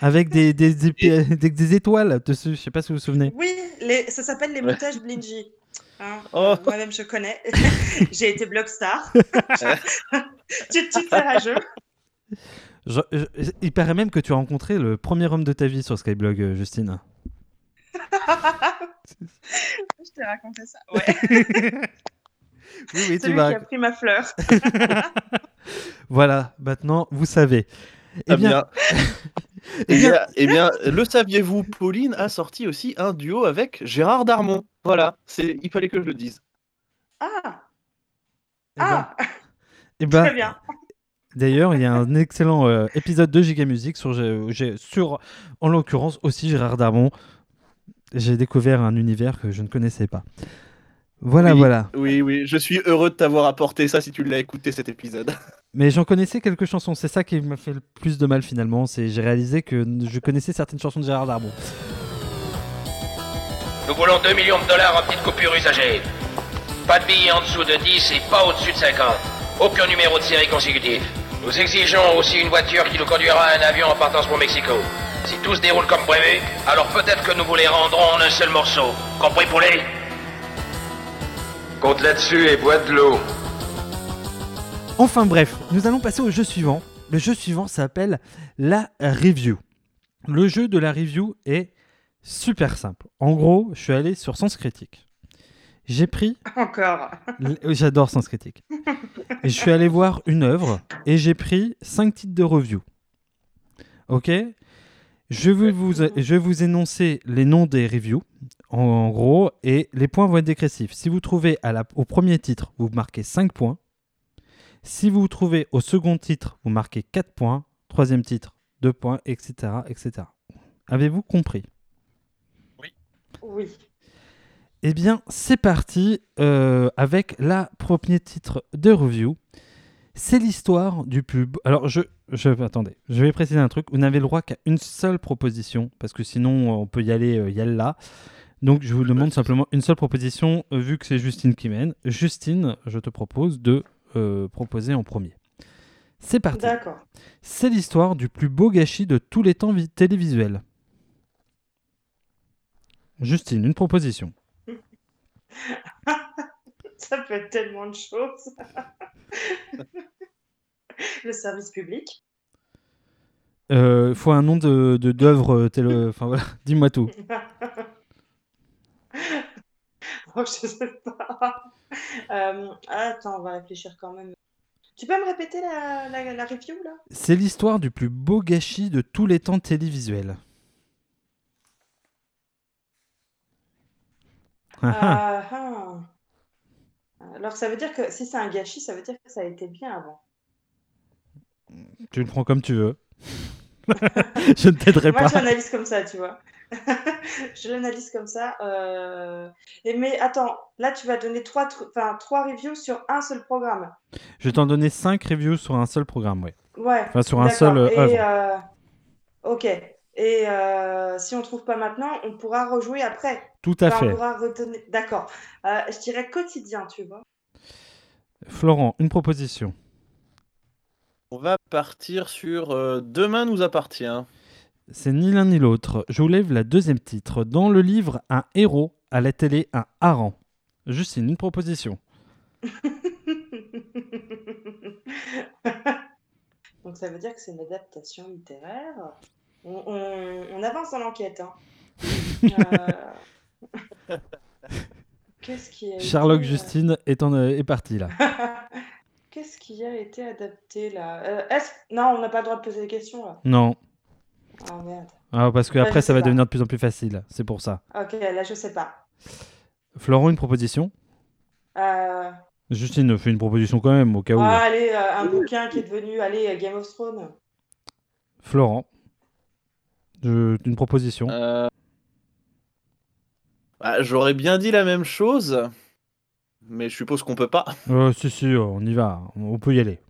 Avec des, des, des, des- des étoiles dessus, je sais pas si vous vous souvenez. Oui, les- ça s'appelle les montages Blingy. Hein, Oh. Moi-même, je connais. J'ai été Blockstar. tu te fais rageux. Je- je- il paraît même que tu as rencontré le premier homme de ta vie sur Skyblog, euh, Justine. je t'ai raconté ça. Ouais. Oui, oui, Celui qui a pris ma fleur. Voilà, maintenant vous savez. Ah bien. eh Eh bien, bien, eh bien, le saviez-vous, Pauline a sorti aussi un duo avec Gérard Darmon. Voilà, c'est, il fallait que je le dise. Ah, eh ben, ah, eh ben, très bien. D'ailleurs, il y a un excellent euh, épisode de Giga Music sur, Gé- sur, en l'occurrence, aussi Gérard Darmon. J'ai découvert un univers que je ne connaissais pas. Voilà, oui, voilà. Oui, oui, je suis heureux de t'avoir apporté ça si tu l'as écouté cet épisode. Mais j'en connaissais quelques chansons. C'est ça qui m'a fait le plus de mal finalement. C'est j'ai réalisé que je connaissais certaines chansons de Gérard Darmon. Nous voulons 2 millions de dollars en petites coupures usagées. Pas de billets en dessous de 10 et pas au-dessus de 50. Aucun numéro de série consécutif. Nous exigeons aussi une voiture qui nous conduira à un avion en partance pour Mexico. Si tout se déroule comme prévu, alors peut-être que nous vous les rendrons en un seul morceau. Compris pour les Compte là-dessus et bois de l'eau. Enfin bref, nous allons passer au jeu suivant. Le jeu suivant s'appelle la review. Le jeu de la review est super simple. En gros, je suis allé sur Sens Critique. J'ai pris Encore. Oui, J'adore Sens Critique. Et je suis allé voir une œuvre et j'ai pris cinq titres de review. Ok? Je vais, vous, je vais vous énoncer les noms des reviews. En, en gros, et les points vont être dégressifs. Si vous trouvez à la- au premier titre, vous marquez 5 points. Si vous trouvez au second titre, vous marquez 4 points. Troisième titre, 2 points, etc. etc. Avez-vous compris? Oui. Eh bien, c'est parti euh, avec la premier titre de review. C'est l'histoire du pub. Alors, je, je. Attendez, je vais préciser un truc. Vous n'avez le droit qu'à une seule proposition, parce que sinon, on peut y aller, euh, y aller là. Donc, je vous demande simplement une seule proposition, euh, vu que c'est Justine qui mène. Justine, je te propose de euh, proposer en premier. C'est parti. D'accord. C'est l'histoire du plus beau gâchis de tous les temps vi- télévisuels. Justine, une proposition. Ça peut être tellement de choses. Le service public. Il Euh, faut un nom de d'œuvre télé- Enfin voilà, dis-moi tout. Oh, je sais pas. Euh, attends, on va réfléchir quand même. Tu peux me répéter la, la, la review là? C'est l'histoire du plus beau gâchis de tous les temps télévisuels. Ah, ah. Alors ça veut dire que si c'est un gâchis, ça veut dire que ça a été bien avant. tu le prends comme tu veux. je ne t'aiderai Moi, pas. je l'analyse comme ça, tu vois. Je l'analyse comme ça. euh, Et mais attends, là tu vas donner trois, enfin, trois reviews sur un seul programme. Je vais t'en donner 5 reviews sur un seul programme, ouais. Ouais. Enfin, sur un d'accord. seul euh, Et, œuvre. euh, Ok. Et euh, si on trouve pas maintenant, on pourra rejouer après. Tout à Enfin, fait. On pourra retenir. D'accord. Euh, je dirais quotidien, tu vois. Florent, une proposition. On va partir sur euh, Demain nous appartient. C'est ni l'un ni l'autre. Je vous lève la deuxième titre. Dans le livre, un héros, à la télé, un hareng. Justine, une proposition. Donc ça veut dire que c'est une adaptation littéraire. On, on- on avance dans l'enquête. hein. Euh, Qu'est-ce qui a Sherlock été, euh, Justine est, en, euh, est parti là. Qu'est-ce qui a été adapté là? Euh, Est-ce non, on n'a pas le droit de poser des questions là. Non. Ah merde. Ah, parce que après ça va pas. devenir de plus en plus facile. C'est pour ça. Ok, là je sais pas. Florent, une proposition? Euh, Justine fait une proposition quand même, au cas où. ah, allez, euh, un bouquin qui est devenu, allez, Game of Thrones. Florent, je- une proposition. Euh, bah, J'aurais bien dit la même chose, mais je suppose qu'on peut pas. Euh, si, si, on y va. On peut y aller.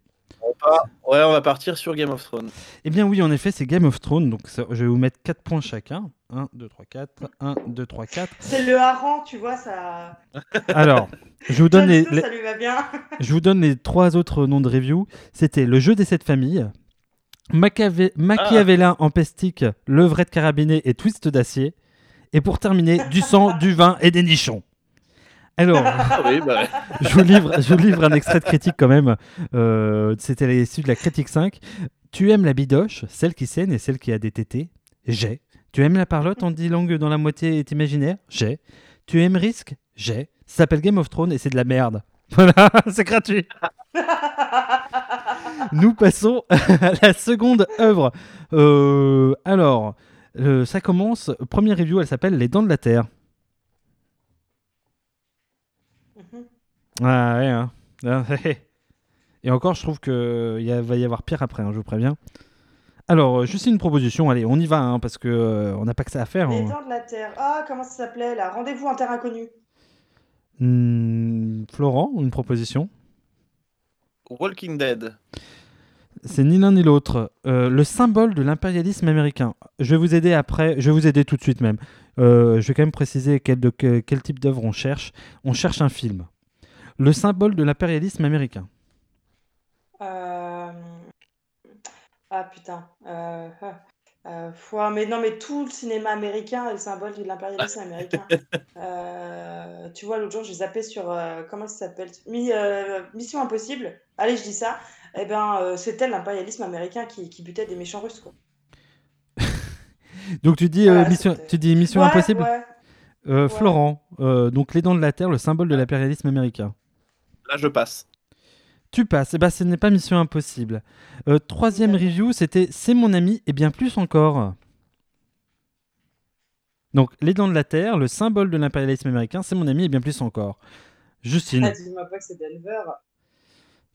On part- Ouais, on va partir sur Game of Thrones. Eh bien oui, en effet, c'est Game of Thrones. Donc ça- je vais vous mettre 4 points chacun. 1, 2, 3, 4. 1, 2, 3, 4. C'est le hareng, tu vois, ça. Alors, je vous donne les, Ça, les- ça lui va bien. je vous donne les trois autres noms de review. C'était Le jeu des sept familles, Machiave- Machiavellin en pestique, Levrette carabiné et Twist d'acier. Et pour terminer, du sang, du vin et des nichons. Alors, Ah oui, bah, je vous livre, je vous livre un extrait de critique quand même. Euh, C'était issu de la critique 5. Tu aimes la bidoche, celle qui saigne et celle qui a des tétés? J'ai. Tu aimes la parlotte? En dix langues dont la moitié est imaginaire? J'ai. Tu aimes Risque J'ai. Ça s'appelle Game of Thrones et c'est de la merde. Voilà, c'est gratuit. Nous passons à la seconde œuvre. Euh, alors, euh, ça commence. Première review, elle s'appelle Les Dents de la Terre. Ah ouais. hein. Ah, Et encore, je trouve qu'il va y avoir pire après, hein, je vous préviens. Alors, euh, juste une proposition, allez, on y va, hein, parce que euh, on n'a pas que ça à faire. Les hein. dents de la terre. Ah, comment ça s'appelait là? Rendez-vous en terre inconnue. Hmm, Florent, une proposition? Walking Dead. C'est ni l'un ni l'autre. Euh, le symbole de l'impérialisme américain. Je vais vous aider après, je vais vous aider tout de suite même. Euh, je vais quand même préciser quel, de, quel type d'œuvre on cherche. On cherche un film. Le symbole de l'impérialisme américain. Euh, Ah putain. Euh... ah. Euh, mais non, mais tout le cinéma américain est le symbole de l'impérialisme américain. Tu vois, l'autre jour, j'ai zappé sur. comment ça s'appelle? Mi- Mission Impossible. Allez, je dis ça. Eh ben, c'était l'impérialisme américain qui, qui butait des méchants russes, quoi. Donc tu dis, Voilà, mission, c'était- tu dis Mission Ouais, Impossible? ouais. Florent, donc les dents de la terre, le symbole de l'impérialisme américain. Là, je passe. Tu passes, eh ben, ce n'est pas Mission Impossible. Euh, troisième review, c'était C'est mon ami et bien plus encore. Donc, les dents de la terre, le symbole de l'impérialisme américain, c'est mon ami et bien plus encore. Justine. Ah, dis-moi pas que c'est Denver.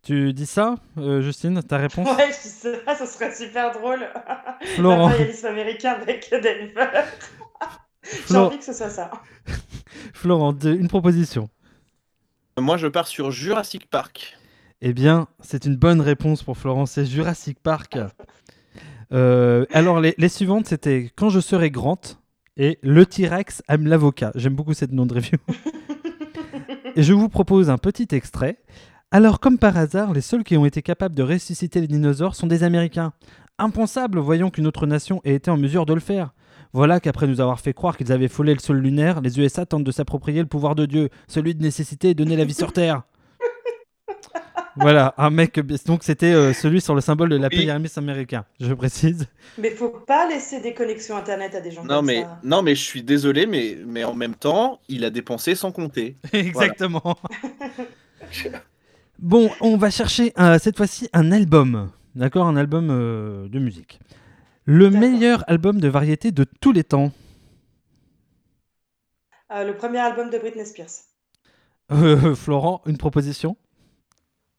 Tu dis ça, euh, Justine, ta réponse Ouais, je dis ça, ça serait super drôle. Florent. L'impérialisme américain avec Denver. J'ai envie que ce soit ça. Florent, une proposition. Moi, je pars sur Jurassic Park. Eh bien, c'est une bonne réponse pour Florent, c'est Jurassic Park. Euh, alors, les, les suivantes, c'était Quand je serai grand et Le T-Rex aime l'avocat. J'aime beaucoup cette nom de review. et je vous propose un petit extrait. Alors, comme par hasard, les seuls qui ont été capables de ressusciter les dinosaures sont des Américains. Impensable, voyons qu'une autre nation ait été en mesure de le faire. Voilà qu'après nous avoir fait croire qu'ils avaient foulé le sol lunaire, les USA tentent de s'approprier le pouvoir de Dieu, celui de nécessiter et donner la vie sur Terre. Voilà, un mec. Donc c'était euh, celui sur le symbole de l'impérialisme américain, je précise. Mais faut pas laisser des connexions internet à des gens Non comme mais, ça. non, mais je suis désolé, mais, mais en même temps, il a dépensé sans compter. Exactement. Bon, on va chercher euh, cette fois-ci un album. D'accord Un album euh, de musique. Le meilleur album de variété de tous les temps. Euh, le premier album de Britney Spears. Euh, Florent, une proposition?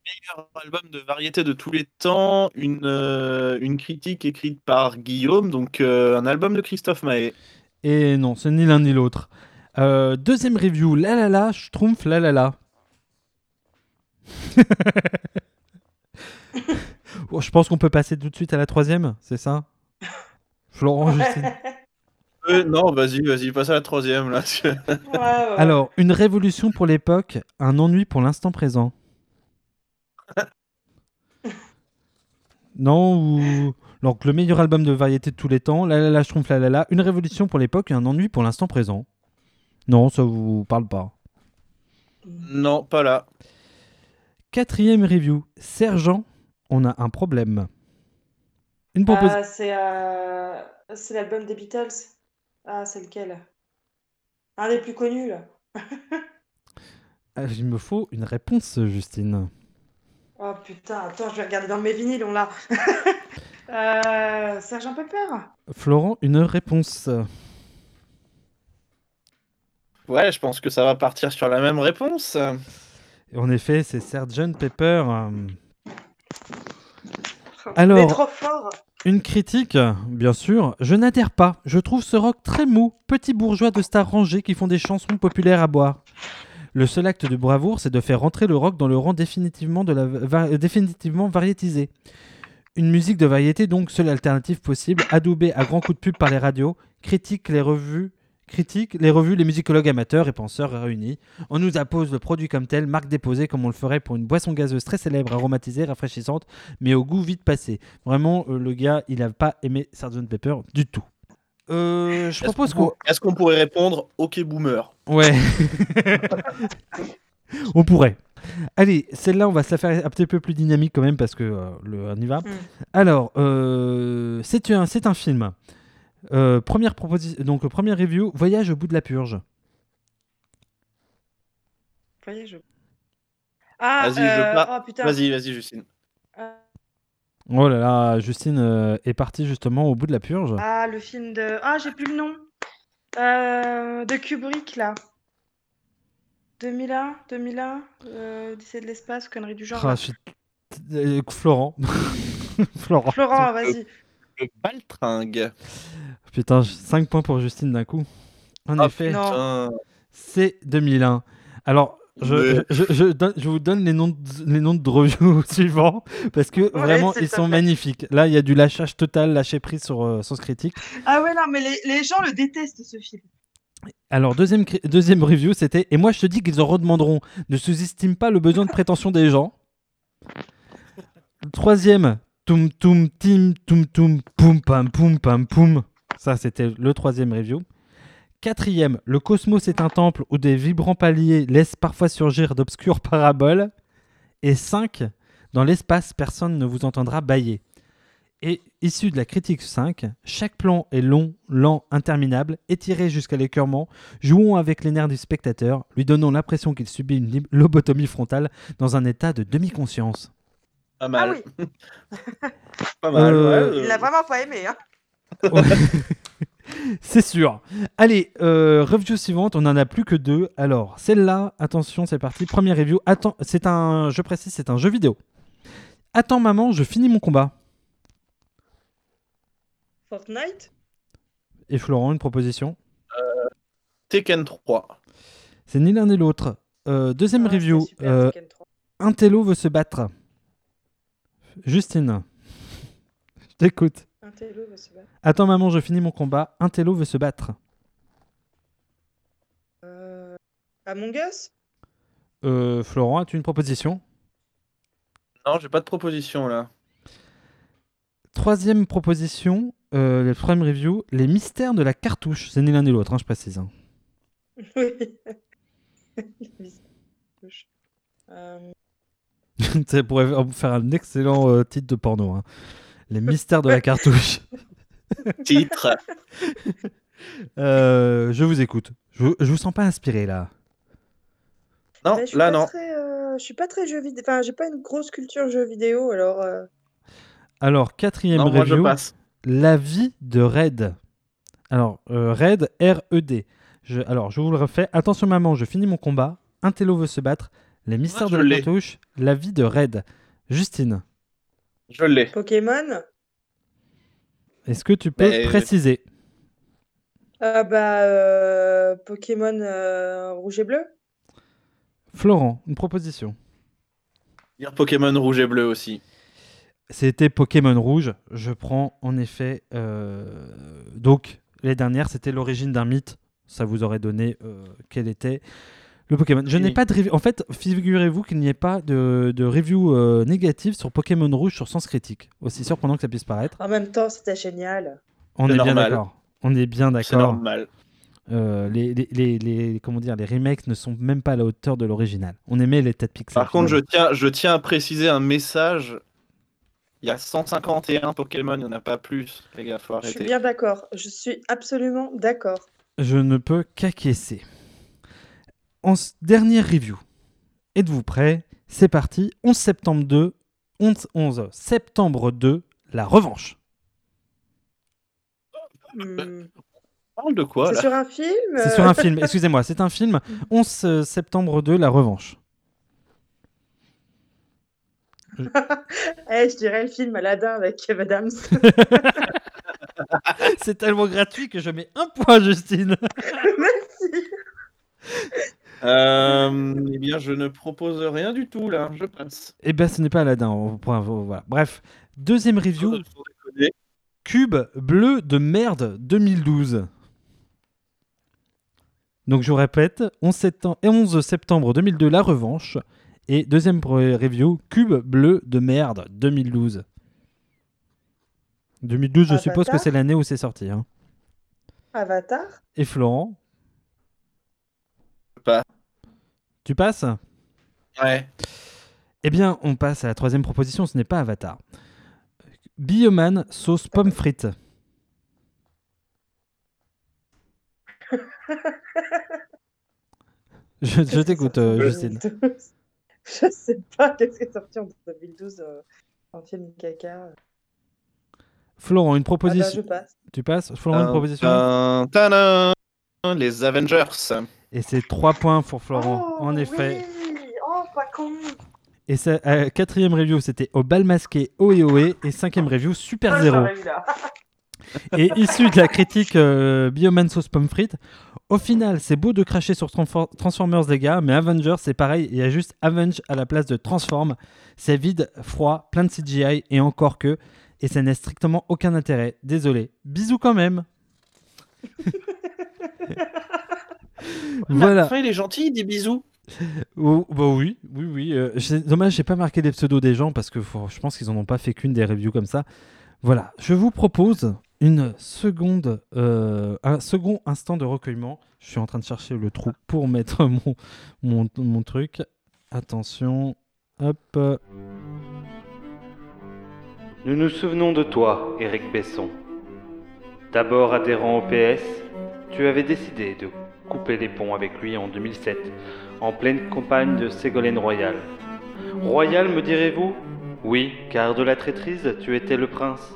Meilleur album de variété de tous les temps, une, euh, une critique écrite par Guillaume, donc euh, un album de Christophe Maé. Et non, c'est ni l'un ni l'autre. Euh, deuxième review, la la la, schtroumpf la la la. Je pense qu'on peut passer tout de suite à la troisième, c'est ça? Florent, Justine. Euh, non, vas-y, vas-y, passe à la troisième là. Alors, une révolution pour l'époque, un ennui pour l'instant présent. non, ou. Donc, le meilleur album de variété de tous les temps, la la la, schtroumpf la la la, une révolution pour l'époque et un ennui pour l'instant présent. Non, ça vous parle pas. non, pas là. Quatrième review, Sergent, on a un problème. Une proposition. Ah, c'est euh, c'est l'album des Beatles. Ah, c'est lequel? Un des plus connus, là. Ah, Il me faut une réponse, Justine. Oh putain, attends, je vais regarder dans mes vinyles, on l'a. euh, Sergent Pepper Florent, une réponse. Ouais, je pense que ça va partir sur la même réponse. Et En effet, c'est Sgt Pepper. Mais Alors, trop fort une critique, bien sûr. Je n'adhère pas. Je trouve ce rock très mou, petits bourgeois de stars rangés qui font des chansons populaires à boire. Le seul acte de bravoure, c'est de faire rentrer le rock dans le rang définitivement, de la va- définitivement variétisé. Une musique de variété, donc seule alternative possible, adoubée à grands coups de pub par les radios, critique les revues, critique les revues, les musicologues amateurs et penseurs réunis. On nous appose le produit comme tel, marque déposée comme on le ferait pour une boisson gazeuse très célèbre, aromatisée, rafraîchissante, mais au goût vite passé. Vraiment, euh, le gars, il n'a pas aimé Sgt Pepper du tout. Euh, je Est-ce propose qu'on Est-ce qu'on pourrait répondre OK Boomer Ouais. on pourrait. Allez, celle-là, on va se la faire un petit peu plus dynamique quand même parce que euh, le, on y va. Alors, euh, c'est un, c'est un film. Euh, première proposition, donc première review, Voyage au bout de la purge. Voyez, je... Ah, Vas-y, euh, je pars. oh, putain. Vas-y, vas-y, Justine. Oh là là, Justine euh, est partie justement au bout de la purge. Ah, le film de... Ah, j'ai plus le nom. Euh, de Kubrick, là. 2001 2001 euh, Odyssée de l'espace, connerie du genre. Ah, là. je suis- euh, Florent. Florent. Florent, vas-y. Le baltringue. Putain, 5 points pour Justine d'un coup. En Ah, effet, c'est 2001. Alors, je, je, je- je donne- je vous donne les noms de, les noms de reviews suivants parce que vraiment, ils sont magnifiques. Là, il y a du lâchage total, lâcher prise sur euh, Sens Critique. Ah ouais, non, mais les, les gens le détestent, ce film. Alors, deuxième, deuxième review, c'était Et moi, je te dis qu'ils en redemanderont. Ne sous-estime pas le besoin de prétention des gens. Troisième, Toum Toum Tim Toum Toum Poum Pam Poum Pam Poum. Ça, c'était le troisième review. Quatrième, Le cosmos est un temple où des vibrants paliers laissent parfois surgir d'obscures paraboles. Et 5. Dans l'espace, personne ne vous entendra bailler. Et issu de la critique 5, chaque plan est long, lent, interminable, étiré jusqu'à l'écœurement. Jouons avec les nerfs du spectateur, lui donnons l'impression qu'il subit une lobotomie frontale dans un état de demi-conscience. Pas mal. Ah oui. Pas mal, Euh, ouais, Il l'a vraiment pas aimé, hein. C'est sûr. Allez, euh, review suivante, on en a plus que deux. Alors, celle-là, attention, c'est parti. Première review. Attends, c'est un, je précise, c'est un jeu vidéo. Attends, maman, je finis mon combat. Fortnite? Et Florent, une proposition? Tekken 3. C'est ni l'un ni l'autre. Euh, deuxième Ah, review. super, euh, Tekken 3. un télo veut se battre. Justine. Je t'écoute. Un télo veut se battre. Attends, maman, je finis mon combat. Un télo veut se battre. Euh, Among Us? Euh, Florent, as-tu une proposition? Non, j'ai pas de proposition là. Troisième proposition, euh, le troisième review, les mystères de la cartouche. C'est ni l'un ni l'autre, hein, je précise. hein. Oui. Euh, Ça pourrait faire un excellent euh, titre de porno. hein. Les mystères de la cartouche. Titre. Euh, je vous écoute. Je, je vous sens pas inspiré là. Non, je suis là pas non. Très, euh, je suis pas très jeu vidéo. Enfin, j'ai pas une grosse culture jeux vidéo, alors. euh, Alors, quatrième Non, moi je review, passe. la vie de Red. Alors, euh, Red, R-E-D. Je, alors, je vous le refais. Attention, maman, je finis mon combat. Un télo veut se battre. Les mystères de la cartouche. La vie de Red. Justine, Je l'ai. Pokémon est-ce que tu peux Mais- préciser Ah bah euh, Pokémon euh, rouge et bleu Florent, une proposition. Dire Pokémon rouge et bleu aussi. C'était Pokémon Rouge. Je prends en effet. euh, donc, les dernières, c'était l'origine d'un mythe. Ça vous aurait donné euh, quel était le Pokémon. Je n'ai pas de review. En fait, figurez-vous qu'il n'y ait pas de, de review euh, négative sur Pokémon Rouge sur Sens Critique. Aussi surprenant que ça puisse paraître. En même temps, c'était génial. On C'est est bien d'accord. On est bien C'est d'accord. normal. Euh, les, les, les, les- comment dire, les remakes ne sont même pas à la hauteur de l'original. On aimait les têtes pixels. Par contre, je tiens, je tiens à préciser un message. Il y a 151 Pokémon, il n'y en a pas plus. Les gars, faut Je suis bien d'accord. Je suis absolument d'accord. Je ne peux qu'acquiescer. En dernière review. Êtes-vous prêts? C'est parti. 11 septembre 2. 11, 11 septembre 2. La revanche. Hmm. Parle de quoi C'est sur un film C'est euh, sur un film. Excusez-moi, c'est un film. 11 euh, septembre 2. La revanche. Eh, je dirais le film Aladdin avec Kev Adams. c'est tellement gratuit que je mets un point, Justine. Euh, Eh bien, je ne propose rien du tout là. Je passe. Eh bien, ce n'est pas Aladdin. on pourra- Voilà. Bref. Deuxième review. Cube bleu de merde 2012. Donc je vous répète, 11 septembre, 11 septembre 2002, la revanche. Et deuxième review, Cube bleu de merde 2012. 2012, je suppose que c'est l'année où c'est sorti. hein. Avatar Et Florent, Pas. tu passes Ouais. Eh bien, on passe à la troisième proposition, ce n'est pas Avatar. Bioman sauce pomme frite. Je, je t'écoute, euh, Justine. Je sais pas qu'est-ce qui est sorti en 2012 euh, en film caca. Florent, une Ah bah, je proposition. passe. Tu passes Florent, une Tin, proposition tadam. Les Avengers. Et c'est trois points pour Florent, Oh, en effet. Oui oh, pas con Et ça, euh, quatrième review, c'était au bal masqué Oeoe. Et cinquième review, Super Ah, Zéro. Et issu de la critique euh, Bioman sauce pomme frite, au final, c'est beau de cracher sur Transfor- Transformers, les gars, mais Avengers, c'est pareil, il y a juste Avenge à la place de Transform. C'est vide, froid, plein de CGI, et encore que, et ça n'a strictement aucun intérêt. Désolé. Bisous quand même. voilà. Enfin, il est gentil, il dit bisous. Oh, bah oui, oui, oui. euh, dommage, j'ai pas marqué les pseudos des gens parce que faut- je pense qu'ils en ont pas fait qu'une des reviews comme ça. Voilà, je vous propose une seconde, euh, un second instant de recueillement. Je suis en train de chercher le trou pour mettre mon, mon, mon truc. Attention, hop. Nous nous souvenons de toi, Éric Besson. D'abord adhérent au PS, tu avais décidé de couper les ponts avec lui en 2007, en pleine campagne de Ségolène Royal. Royal, me direz-vous? Oui, car de la traîtrise, tu étais le prince.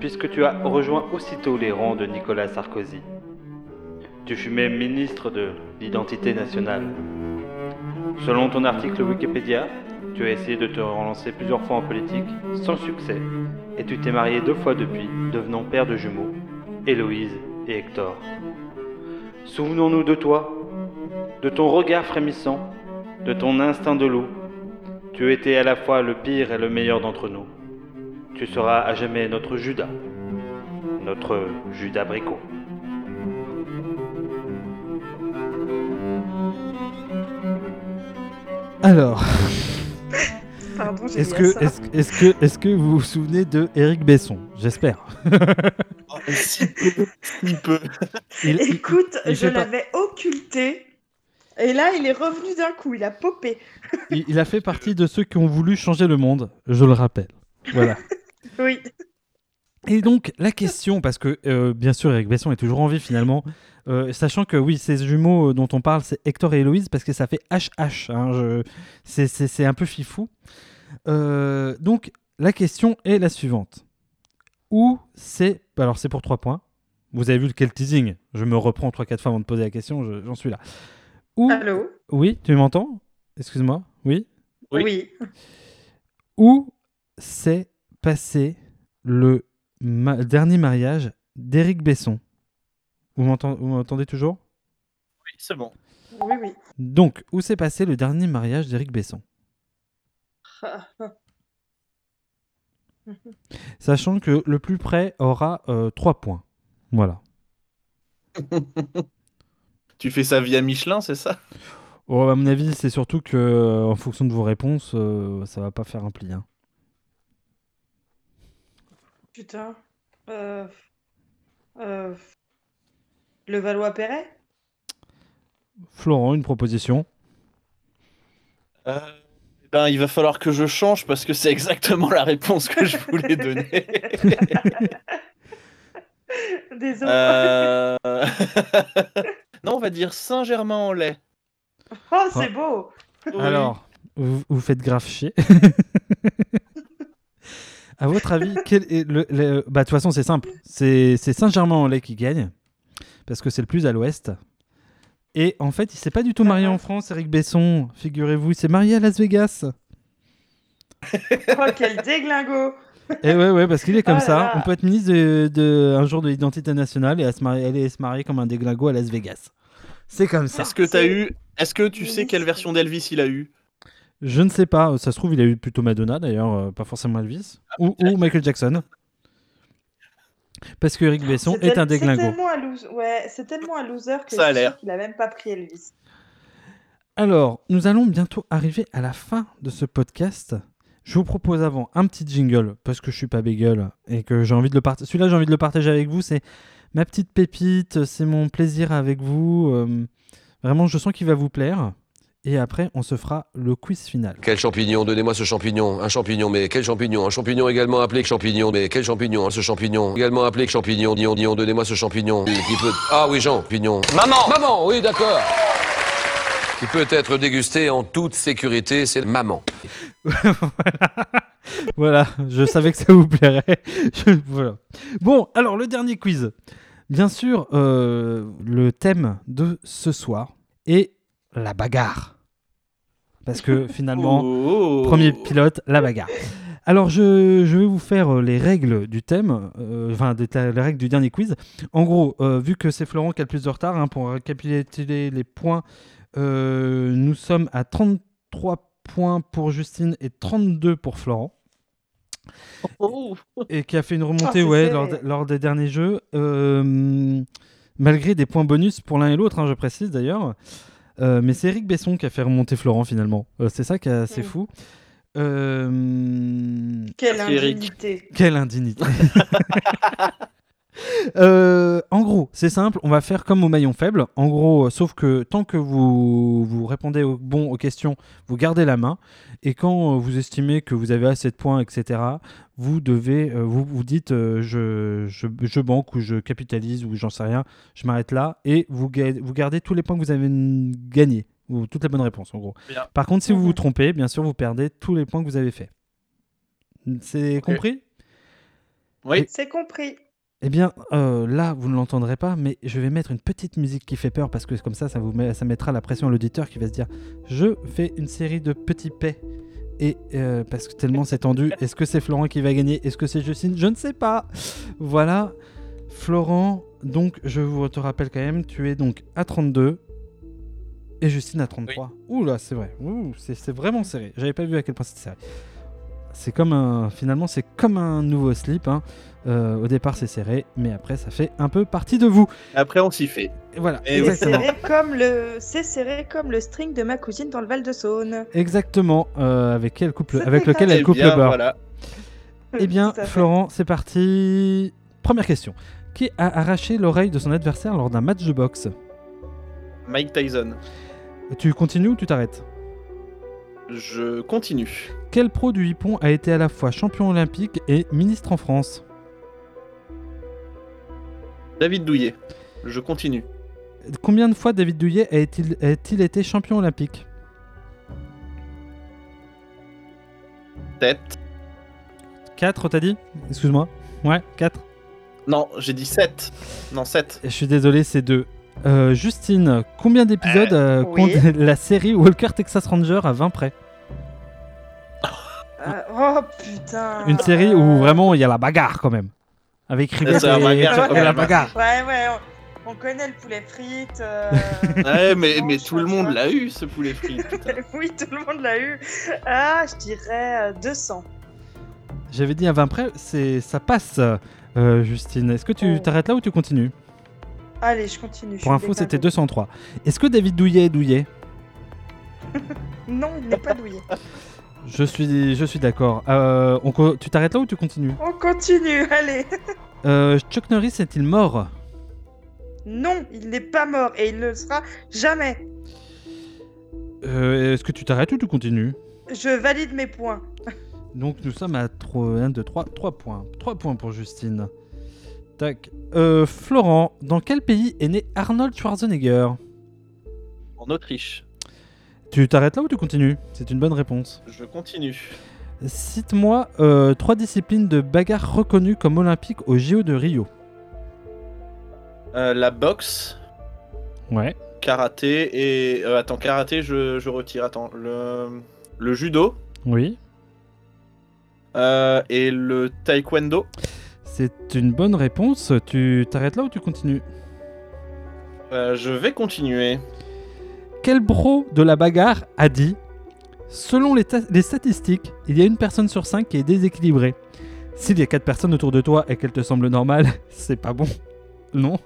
puisque tu as rejoint aussitôt les rangs de Nicolas Sarkozy. Tu fus même ministre de l'identité nationale. Selon ton article Wikipédia, tu as essayé de te relancer plusieurs fois en politique, sans succès, et tu t'es marié deux fois depuis, devenant père de jumeaux, Héloïse et Hector. Souvenons-nous de toi, de ton regard frémissant, de ton instinct de loup. Tu étais à la fois le pire et le meilleur d'entre nous. Tu seras à jamais notre Judas, notre Judas Bricot. Alors, Pardon, j'ai est-ce que, ça. est-ce, est-ce que, est-ce que vous vous souvenez de Eric Besson? J'espère. si peu, si peu. Il- Écoute, il je pas- l'avais occulté. Et là, il est revenu d'un coup, il a popé. il, il a fait partie de ceux qui ont voulu changer le monde, je le rappelle. Voilà. Oui. Et donc, la question, parce que euh, bien sûr, Eric Besson est toujours en vie finalement, euh, sachant que oui, ces jumeaux euh, dont on parle, c'est Hector et Héloïse, parce que ça fait HH. hein, je- c'est- c'est c'est un peu fifou. Euh, donc, la question est la suivante. Où c'est. Alors, c'est pour 3 points. Vous avez vu quel teasing Je me reprends 3-4 fois avant de poser la question, je- j'en suis là. Où... Allô? Oui, tu m'entends? Excuse-moi Oui? Oui. Où s'est passé le ma- dernier mariage d'Éric Besson? Vous m'entendez toujours? Oui, c'est bon. Oui, oui. Donc, où s'est passé le dernier mariage d'Éric Besson? Sachant que le plus près aura 3 points. Voilà. Tu fais ça via Michelin, c'est ça? Oh, à mon avis, c'est surtout que, euh, en fonction de vos réponses, euh, ça va pas faire un pli. hein. Putain. Euh... Euh... Le Valois-Perret Florent, une proposition Euh, ben, il va falloir que je change parce que c'est exactement la réponse que je voulais donner. Désolé. Euh, non, on va dire Saint-Germain-en-Laye. Oh, c'est beau Alors, vous, vous faites grave chier. à votre avis, quel est le, le- bah de toute façon c'est simple, c'est c'est Saint-Germain-en-Laye qui gagne parce que c'est le plus à l'ouest. Et en fait, il s'est pas du tout marié en France, Eric Besson. Figurez-vous, il s'est marié à Las Vegas. Oh, quel déglingo Et ouais, ouais, parce qu'il est comme Oh là ça. là. On peut être ministre de, de- un jour de l'identité nationale et à se marier, aller se marier comme un déglingo à Las Vegas. C'est comme ça. Est-ce que t'as eu Est-ce que tu sais quelle version d'Elvis il a eu? Je ne sais pas. Ça se trouve, il a eu plutôt Madonna d'ailleurs, euh, pas forcément Elvis. ou, ou Michael Jackson. Parce que Eric Besson C'est est un tel- C'est déglingo. tellement, un loser... ouais, c'est tellement un loser que Ça a je suis l'air. qu'il a même pas pris Elvis. Alors, nous allons bientôt arriver à la fin de ce podcast. Je vous propose avant un petit jingle, parce que je suis pas bégueule et que j'ai envie de le partager. Celui-là, j'ai envie de le partager avec vous. C'est ma petite pépite, c'est mon plaisir avec vous. euh, Vraiment, je sens qu'il va vous plaire. Et après, on se fera le quiz final. Quel champignon Donnez-moi ce champignon. Un champignon, mais quel champignon Un champignon également appelé que champignon, mais quel champignon hein, Ce champignon également appelé que champignon. Dion, Dion, donnez-moi ce champignon. Qui peut... Ah oui, Jean, champignon. Maman Maman, oui, d'accord. Qui peut être dégusté en toute sécurité, c'est maman. voilà, je savais que ça vous plairait. Je- voilà. Bon, alors le dernier quiz. Bien sûr, euh, le thème de ce soir est la bagarre. Parce que finalement, Oh. premier pilote, la bagarre. Alors, je, je vais vous faire euh, les règles du thème, euh, enfin, des- les règles du dernier quiz. En gros, euh, vu que c'est Florent qui a le plus de retard, hein, pour récapituler les points, euh, nous sommes à 33 points pour Justine et 32 pour Florent. Et qui a fait une remontée Oh, c'est ouais, lors, de- lors des derniers jeux, malgré des points bonus pour l'un et l'autre, hein, je précise d'ailleurs. Euh, mais c'est Eric Besson qui a fait remonter Florent finalement. Euh, c'est ça qui est assez Mm. fou. Euh, Quelle indignité. Quelle indignité. Euh, en gros, c'est simple, on va faire comme au maillon faible. En gros, euh, sauf que tant que vous, vous répondez au, bon aux questions, vous gardez la main. Et quand euh, vous estimez que vous avez assez de points, etc., vous devez, vous vous dites euh, je, je, je banque ou je capitalise ou j'en sais rien, je m'arrête là. Et vous, ga- vous gardez tous les points que vous avez gagnés, ou toutes les bonnes réponses en gros. Bien. Par contre, si vous Mhm. vous trompez, bien sûr, vous perdez tous les points que vous avez faits. C'est compris? Oui. C'est compris. Eh bien, euh, là, vous ne l'entendrez pas, mais je vais mettre une petite musique qui fait peur parce que comme ça, ça, vous met- ça mettra la pression à l'auditeur qui va se dire Je fais une série de petits paix. Et euh, parce que tellement c'est tendu, est-ce que c'est Florent qui va gagner? Est-ce que c'est Justine? Je ne sais pas. Voilà. Florent, donc je vous te rappelle quand même, tu es donc à 32 et Justine à 33. Ouh là, c'est vrai. Ouh, c'est vraiment serré. J'avais pas vu à quel point c'était serré. C'est comme un. Finalement, c'est comme un nouveau slip. hein. Euh, au départ, c'est serré, mais après, ça fait un peu partie de vous. Après, on s'y fait. Et voilà, Et C'est exactement. serré comme le, c'est serré comme le string de ma cousine dans le Val de Saône. Exactement. euh, avec, quel couple, C'est avec lequel elle Eh coupe bien, le beurre. voilà. Eh bien. Florent, c'est parti. Première question. Qui a arraché l'oreille de son adversaire lors d'un match de boxe? Mike Tyson. Tu continues ou tu t'arrêtes? Je continue. Quel pro du hippon a été à la fois champion olympique et ministre en France? David Douillet. Je continue. Combien de fois David Douillet a-t-il a-t-il été champion olympique? 7. 4, t'as dit? Excuse-moi. Ouais, 4. Non, j'ai dit 7. Non, 7. Je suis désolé, c'est 2. Justine, combien d'épisodes euh, oui. compte la série Walker Texas Ranger à 20 près Euh, oh putain. Une série où vraiment il y a la bagarre quand même. Avec Ribet C'est la et, bagarre, et la bagarre. Ouais, ouais, on, on connaît le poulet frites. euh, Ouais, mais, mais tout le monde l'a eu, ce poulet frit. putain. oui, tout le monde l'a eu. Ah, je dirais euh, 200. J'avais dit à 20 près, c'est ça passe. euh, Justine, est-ce que tu Oh. t'arrêtes là ou tu continues? Allez, je continue. je Pour suis info, c'était débarrassée. 203. Est-ce que David Douillet est douillet? Non, il n'est pas douillé. Je suis, je suis d'accord. Euh, on tu t'arrêtes là ou tu continues? On continue, allez. Euh, Chuck Norris est-il mort? Non, il n'est pas mort et il ne le sera jamais. Euh, Est-ce que tu t'arrêtes ou tu continues? Je valide mes points. Donc nous sommes à 1, 2, 3, 3 points. 3 points pour Justine. Tac. Euh, Florent, dans quel pays est né Arnold Schwarzenegger? En Autriche. Tu t'arrêtes là ou tu continues? C'est une bonne réponse. Je continue. Cite-moi euh, trois disciplines de bagarre reconnues comme olympiques au JO de Rio. Euh, la boxe, Ouais. karaté et. euh, attends, karaté, je, je retire. Attends. Le, le judo Oui. euh, et le taekwondo. C'est une bonne réponse. Tu t'arrêtes là ou tu continues? Je vais continuer. Quel bro de la bagarre a dit Selon les, ta- les statistiques, il y a une personne sur cinq qui est déséquilibrée. S'il y a quatre personnes autour de toi et qu'elles te semblent normales, c'est pas bon. Non?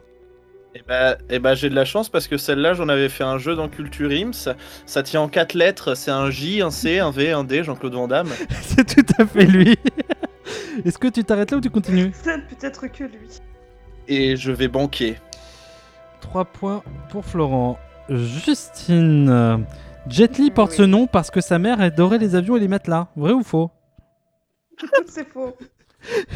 Et bah, eh bah, j'ai de la chance parce que celle-là, j'en avais fait un jeu dans Culture Ims. Ça tient en quatre lettres. C'est un J, un C, un V, un D, Jean-Claude Van Damme. C'est tout à fait lui. Est-ce que tu t'arrêtes là ou tu continues? C'est peut-être que lui. Et je vais banquer. 3 points pour Florent. Justine. Jet Li porte Oui. ce nom parce que sa mère adorait les avions et les matelas. Vrai ou faux C'est faux.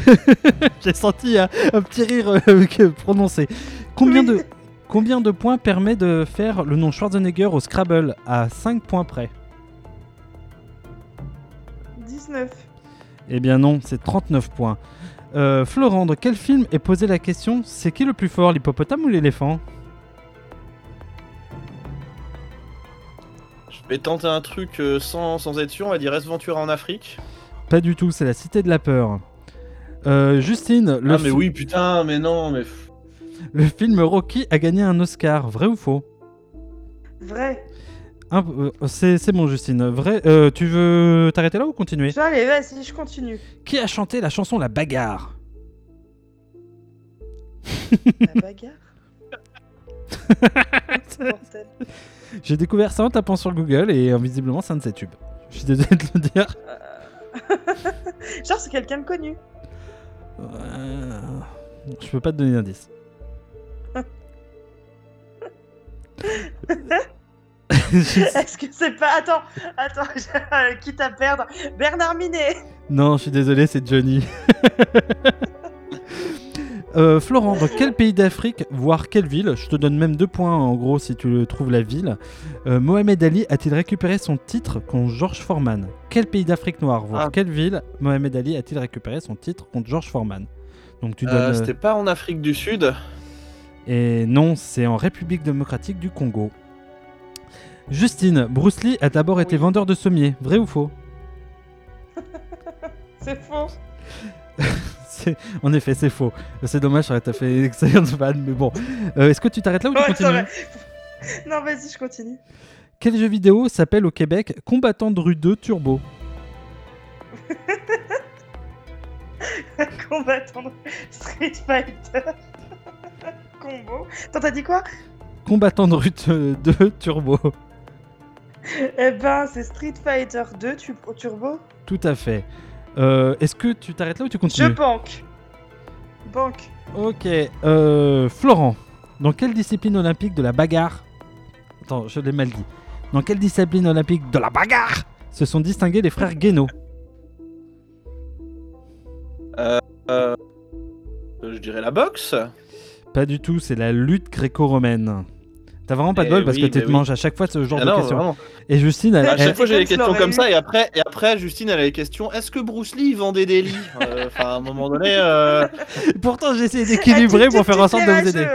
J'ai senti un, un petit rire euh, prononcé. Combien, Oui. de, combien de points permet de faire le nom Schwarzenegger au Scrabble à 5 points près? 19. Eh bien non, c'est 39 points. Euh, Florent, dans quel film est posée la question c'est qui le plus fort, l'hippopotame ou l'éléphant? Vais tenter un truc euh, sans, sans être sûr. On va dire Ventura en Afrique. Pas du tout, c'est la Cité de la Peur. Euh, Justine, le, ah, mais fi- oui, putain, mais non, mais. le film Rocky a gagné un Oscar. Vrai ou faux? Vrai. Un- euh, c'est, c'est bon, Justine. Vrai. euh, tu veux t'arrêter là ou continuer? Allez, vas-y, je continue. Qui a chanté la chanson La Bagarre? La bagarre? J'ai découvert ça en tapant sur Google et euh, visiblement c'est un de ses tubes. Je suis désolé de le dire. Genre, c'est quelqu'un de connu. Euh, Je peux pas te donner d'indice. Est-ce que c'est pas. Attends, attends, je- quitte à perdre. Bernard Minet. non, je suis désolé, c'est Johnny. Euh, Florent, dans quel pays d'Afrique, voire quelle ville, je te donne même deux points en gros si tu trouves la ville, euh, Mohamed Ali a-t-il récupéré son titre contre George Foreman? Quel pays d'Afrique noire, voire Ah. quelle ville, Mohamed Ali a-t-il récupéré son titre contre George Foreman? Donc tu Euh, donnes. C'était pas en Afrique du Sud? Et non, c'est en République démocratique du Congo. Justine, Bruce Lee a d'abord été vendeur de sommiers, vrai ou faux? C'est faux. En effet, c'est faux. C'est dommage, ça aurait été fait une excellente vanne, mais bon. Euh, Est-ce que tu t'arrêtes là ou tu Ouais, continues Non, vas-y, je continue. Quel jeu vidéo s'appelle au Québec Combattant de rue 2 Turbo? Combattant de Street Fighter. Combo. Attends, t'as dit quoi? Combattant de rue 2 Turbo. Eh ben, c'est Street Fighter 2 tu- au Turbo. Tout à fait. Euh, Est-ce que tu t'arrêtes là ou tu Je continues banque. Banque. Ok. Euh, Florent, dans quelle discipline olympique de la bagarre Attends, je l'ai mal dit. Dans quelle discipline olympique de la bagarre se sont distingués les frères Guénaud? Euh, euh, je dirais la boxe. Pas du tout, c'est la lutte gréco-romaine. T'as vraiment pas de Eh bol parce oui, que tu bah te oui. manges à chaque fois ce genre Ah de non, questions. vraiment. Et Justine, elle, À elle- chaque fois, j'ai des Comme questions comme eu. ça, et après, et après, Justine, elle a des questions. Est-ce que Bruce Lee vendait des lits? Euh, Enfin, à un moment donné. euh, Pourtant, j'ai essayé d'équilibrer pour faire en sorte de vous aider.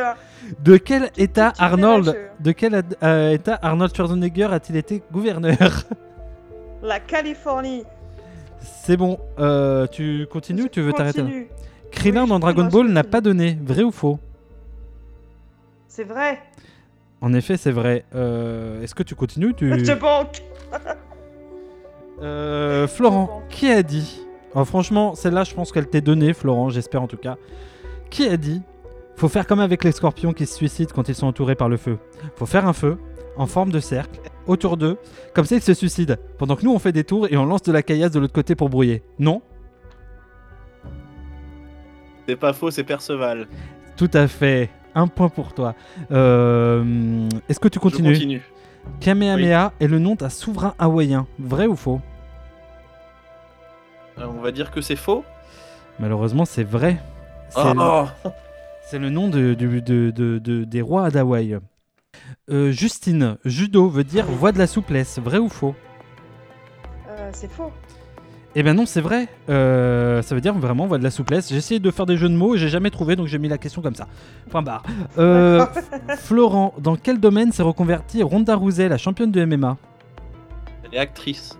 De quel état Arnold, de quel euh, état Arnold Schwarzenegger a-t-il été gouverneur La Californie. C'est bon. tu continues ou tu veux t'arrêter là? Continue. Krillin Oui, dans Dragon Ball n'a pas donné. Vrai ou faux? C'est vrai. En effet, c'est vrai. Euh, Est-ce que tu continues tu... Je banque. Euh, Florent, qui a dit Oh, Franchement, celle-là, je pense qu'elle t'est donnée, Florent, j'espère en tout cas. Qui a dit Faut faire comme avec les scorpions qui se suicident quand ils sont entourés par le feu. Faut faire un feu en forme de cercle autour d'eux, comme ça ils se suicident. Pendant que nous on fait des tours et on lance de la caillasse de l'autre côté pour brouiller. Non C'est pas faux, c'est Perceval. Tout à fait. Un point pour toi. Euh, Est-ce que tu continues Je continue. Kamehameha est le nom d'un souverain hawaïen. Vrai ou faux Euh, on va dire que c'est faux. Malheureusement, c'est vrai. C'est Oh, le- oh. C'est le nom de, du- de- de- de- des rois d'Hawaï. Euh, Justine, judo veut dire voix de la souplesse, vrai ou faux Euh, c'est faux. Eh ben non, c'est vrai. Euh, ça veut dire vraiment voix de la souplesse. J'ai essayé de faire des jeux de mots et j'ai jamais trouvé, donc j'ai mis la question comme ça. Point barre. Euh. Florent, dans quel domaine s'est reconvertie Ronda Rousey, la championne de MMA Elle est actrice.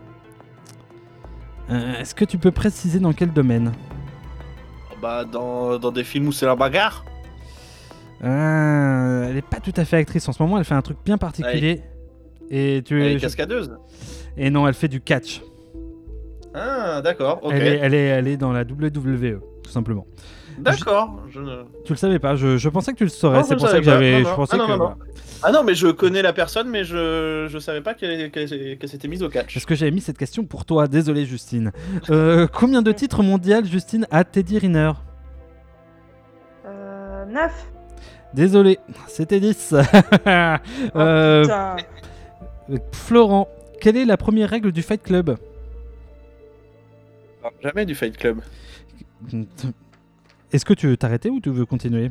Euh, Est-ce que tu peux préciser dans quel domaine? Oh, Bah, dans, dans des films où c'est la bagarre. Euh, Elle est pas tout à fait actrice en ce moment. Elle fait un truc bien particulier. Et tu Elle est je- cascadeuse. Et non, elle fait du catch. Ah, d'accord, ok. Elle, est, elle, est, elle est dans la WWE, tout simplement. D'accord. Je... ne- Tu le savais pas, je, je pensais que tu le saurais, c'est pour ça que j'avais. Je pensais Ah, non, que. non, non. voilà. Ah non, mais je connais la personne, mais je, je savais pas qu'elle s'était mise au catch. Parce que j'avais mis cette question pour toi, désolé Justine. Euh, combien de titres mondiaux Justine a Teddy Riner? Euh, 9. Désolé, c'était 10. Euh, Putain. Florent, quelle est la première règle du Fight Club? Jamais du Fight Club. Est-ce que tu veux t'arrêter ou tu veux continuer?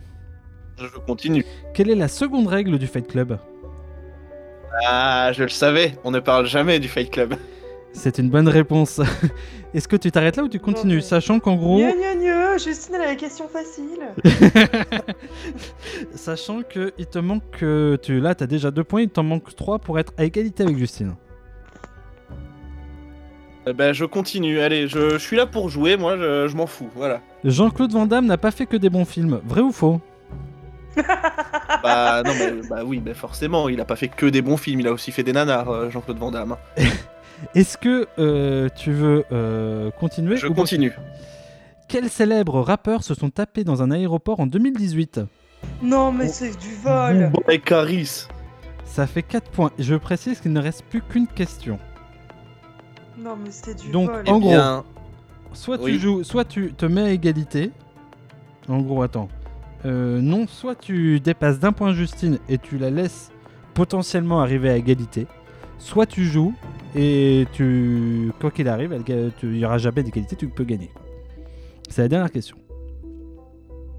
Je continue. Quelle est la seconde règle du Fight Club? Ah, je le savais, on ne parle jamais du Fight Club. C'est une bonne réponse. Est-ce que tu t'arrêtes là ou tu continues Sachant qu'en gros. Gneu, gneu, gneu, Justine, elle a la question facile. Sachant que il te manque. tu, là, t'as déjà deux points, il t'en manque trois pour être à égalité avec Justine. Ben, je continue. Allez, je, je suis là pour jouer, moi, je, je m'en fous. Voilà. Jean-Claude Van Damme n'a pas fait que des bons films. Vrai ou faux? Bah, non, mais, bah oui, bah forcément, il a pas fait que des bons films, il a aussi fait des nanars, euh, Jean-Claude Van Damme. Est-ce que euh, tu veux euh, continuer Je ou- continue. Quels célèbres rappeurs se sont tapés dans un aéroport en 2018 Non, mais c'est du vol. Et Caris. Ça fait 4 points. Je précise qu'il ne reste plus qu'une question. Non, mais c'était du Donc, vol. en gros, bien, soit tu oui. joues, soit tu te mets à égalité. En gros, attends. Euh, non, soit tu dépasses d'un point Justine et tu la laisses potentiellement arriver à égalité. Soit tu joues et tu, quoi qu'il arrive, il n'y aura jamais d'égalité, tu peux gagner. C'est la dernière question.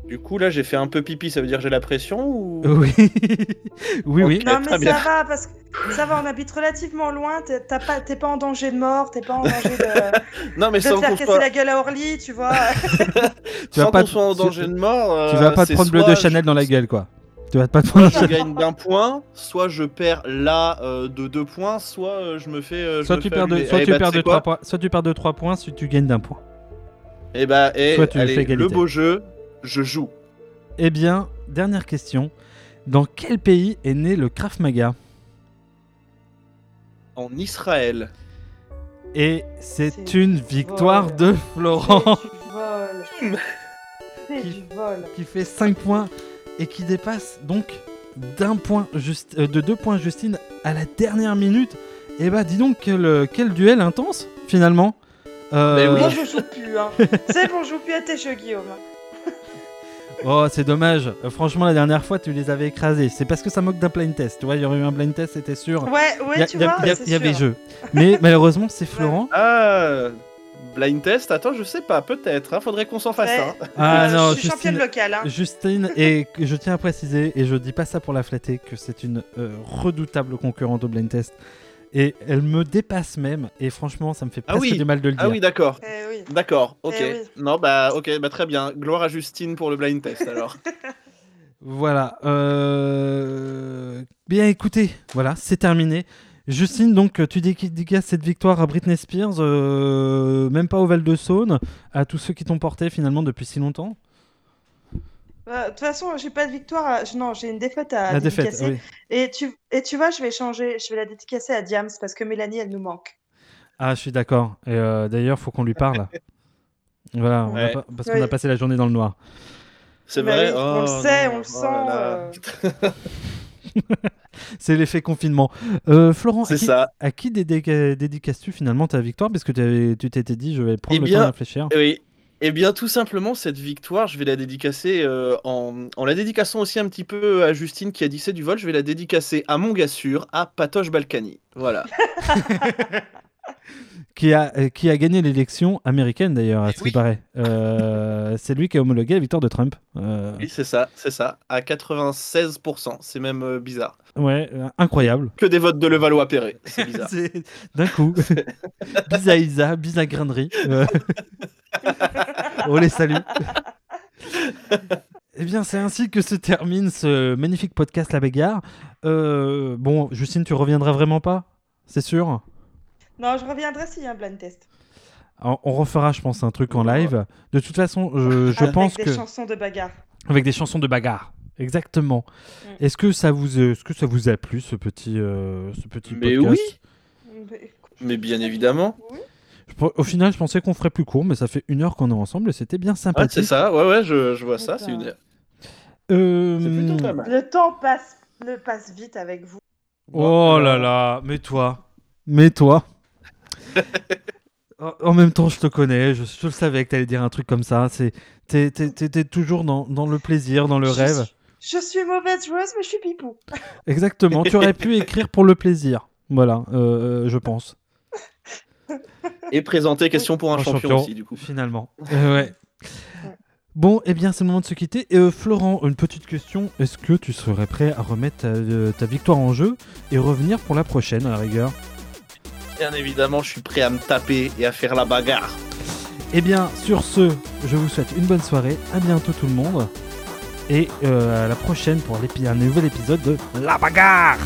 Du coup, là, j'ai fait un peu pipi, ça veut dire j'ai la pression ou Oui, oui, oui. Non, mais ça bien. va, parce que ça va, on habite relativement loin, t'es pas, t'es pas en danger de mort, t'es pas en danger de, Non, mais de sans te faire casser la gueule à Orly, tu vois. Tu vas sans pas qu'on te- soit en danger de mort. Tu euh, vas pas te prendre bleu de Chanel je- dans la gueule, quoi. Tu vas pas te prendre. Soit je gagne d'un point, soit je perds là euh, de deux points, soit euh, je me fais. euh, je Soit me tu fais perds de, soit Eh tu bah, perds de sais 3 quoi points, soit tu perds de 3 points, soit tu gagnes d'un point. Eh bah, eh, Soit tu allez, fais le beau jeu, je joue. Eh bien, dernière question. Dans quel pays est né le Krav Maga? En Israël. Et c'est une victoire vol. de Florent C'est du vol. C'est Qui- du vol. qui fait 5 points et qui dépasse donc d'un point juste, euh, de 2 points Justine à la dernière minute. Et bah dis donc quel, euh, quel duel intense finalement. Euh, Mais oui. Moi, je joue plus. Hein. c'est bon, je joue plus à tes jeux, Guillaume. Oh c'est dommage. Euh, franchement la dernière fois tu les avais écrasés. C'est parce que ça moque d'un blind test. Tu vois il y aurait eu un blind test c'était sûr. Ouais, ouais, a- tu a- vois, il y avait jeu. Mais malheureusement c'est Florent. Ah, blind test, attends, je sais pas, peut-être, hein, faudrait qu'on s'en fasse Ouais. Ah Euh, non, je suis championne Justine, locale. Hein. Justine, et que je tiens à préciser, et je dis pas ça pour la flatter, que c'est une euh, redoutable concurrente au blind test. Et elle me dépasse même, et franchement, ça me fait Ah presque oui. du mal de le dire. Ah oui, d'accord. Eh oui. D'accord, ok. Eh oui. Non, bah, ok, bah très bien. Gloire à Justine pour le blind test alors. Voilà. euh, Bien écoutez, voilà, c'est terminé. Justine, donc tu dédicaces cette victoire à Britney Spears, euh, même pas au Val de Saône, à tous ceux qui t'ont porté finalement depuis si longtemps? Euh, De toute façon, j'ai pas de victoire. à- Non, j'ai une défaite à La défaite, dédicacer. oui. Et tu, et tu vois, je vais changer. Je vais la dédicacer à Diams parce que Mélanie, elle nous manque. Ah, je suis d'accord. Et euh, d'ailleurs, faut qu'on lui parle. Voilà, on a Ouais. pas- parce qu'on Oui. a passé la journée dans le noir. C'est Bah vrai oui, on le Oh, sait, non, on le oh sent. là là. euh, C'est l'effet confinement. Euh, Florent, à C'est qui, ça. à qui dédica- dédicaces-tu finalement ta victoire? Parce que tu t'étais dit, je vais prendre Eh le temps de réfléchir. Oui. Eh bien, tout simplement, cette victoire, je vais la dédicacer euh, en, la dédicaçant aussi un petit peu à Justine qui a dit c'est du vol. Je vais la dédicacer à mon gars sûr, à Patoche Balkany. Voilà. Qui a, euh, qui a gagné l'élection américaine d'ailleurs, à ce qui paraît. Euh, c'est lui qui a homologué la victoire de Trump. Euh, Oui, c'est ça, c'est ça. À 96%. C'est même euh, bizarre. ouais, incroyable. Que des votes de Levallois-Perret. C'est bizarre. D'un coup. Bisa Isa, Bisa Grainerie. On les salue. Eh bien, c'est ainsi que se termine ce magnifique podcast La Bagarre. Bon, Justine, tu reviendras vraiment pas C'est sûr? Non, je reviendrai s'il y a un blind test. on, on refera, je pense, un truc en live. De toute façon, je, je Avec pense des que. chansons de bagarre. Avec des chansons de bagarre. Exactement. Mm. Est-ce que ça vous, est-ce que ça vous a plu ce petit, euh, ce petit Mais podcast oui, Mais- bien évidemment. Je Au final, je pensais qu'on ferait plus court, mais ça fait une heure qu'on est ensemble et c'était bien sympathique. c'est ça. Ouais, ouais, je, je vois ça. C'est une. Euh, C'est plutôt pas mal. Le temps passe, ne passe vite avec vous. Oh là là, mais toi, mais toi. En- même temps, je te connais, je, je le savais que t'allais dire un truc comme ça. T'es, toujours dans, dans le plaisir, dans le Je rêve. suis- Je suis mauvaise joueuse, mais je suis pipou. Exactement. tu aurais pu écrire pour le plaisir. Voilà, euh, je pense. Et présenter question pour un, Un champion, aussi, du coup. Finalement. Euh, ouais. Bon, eh bien, c'est le moment de se quitter. Et, euh, Florent, une petite question. Est-ce que tu serais prêt à remettre ta, euh, ta victoire en jeu et revenir pour la prochaine, à la rigueur? Bien évidemment, je suis prêt à me taper et à faire la bagarre. Eh bien, sur ce, je vous souhaite une bonne soirée. À bientôt, tout le monde. Et euh, à la prochaine pour un nouvel épisode de La Bagarre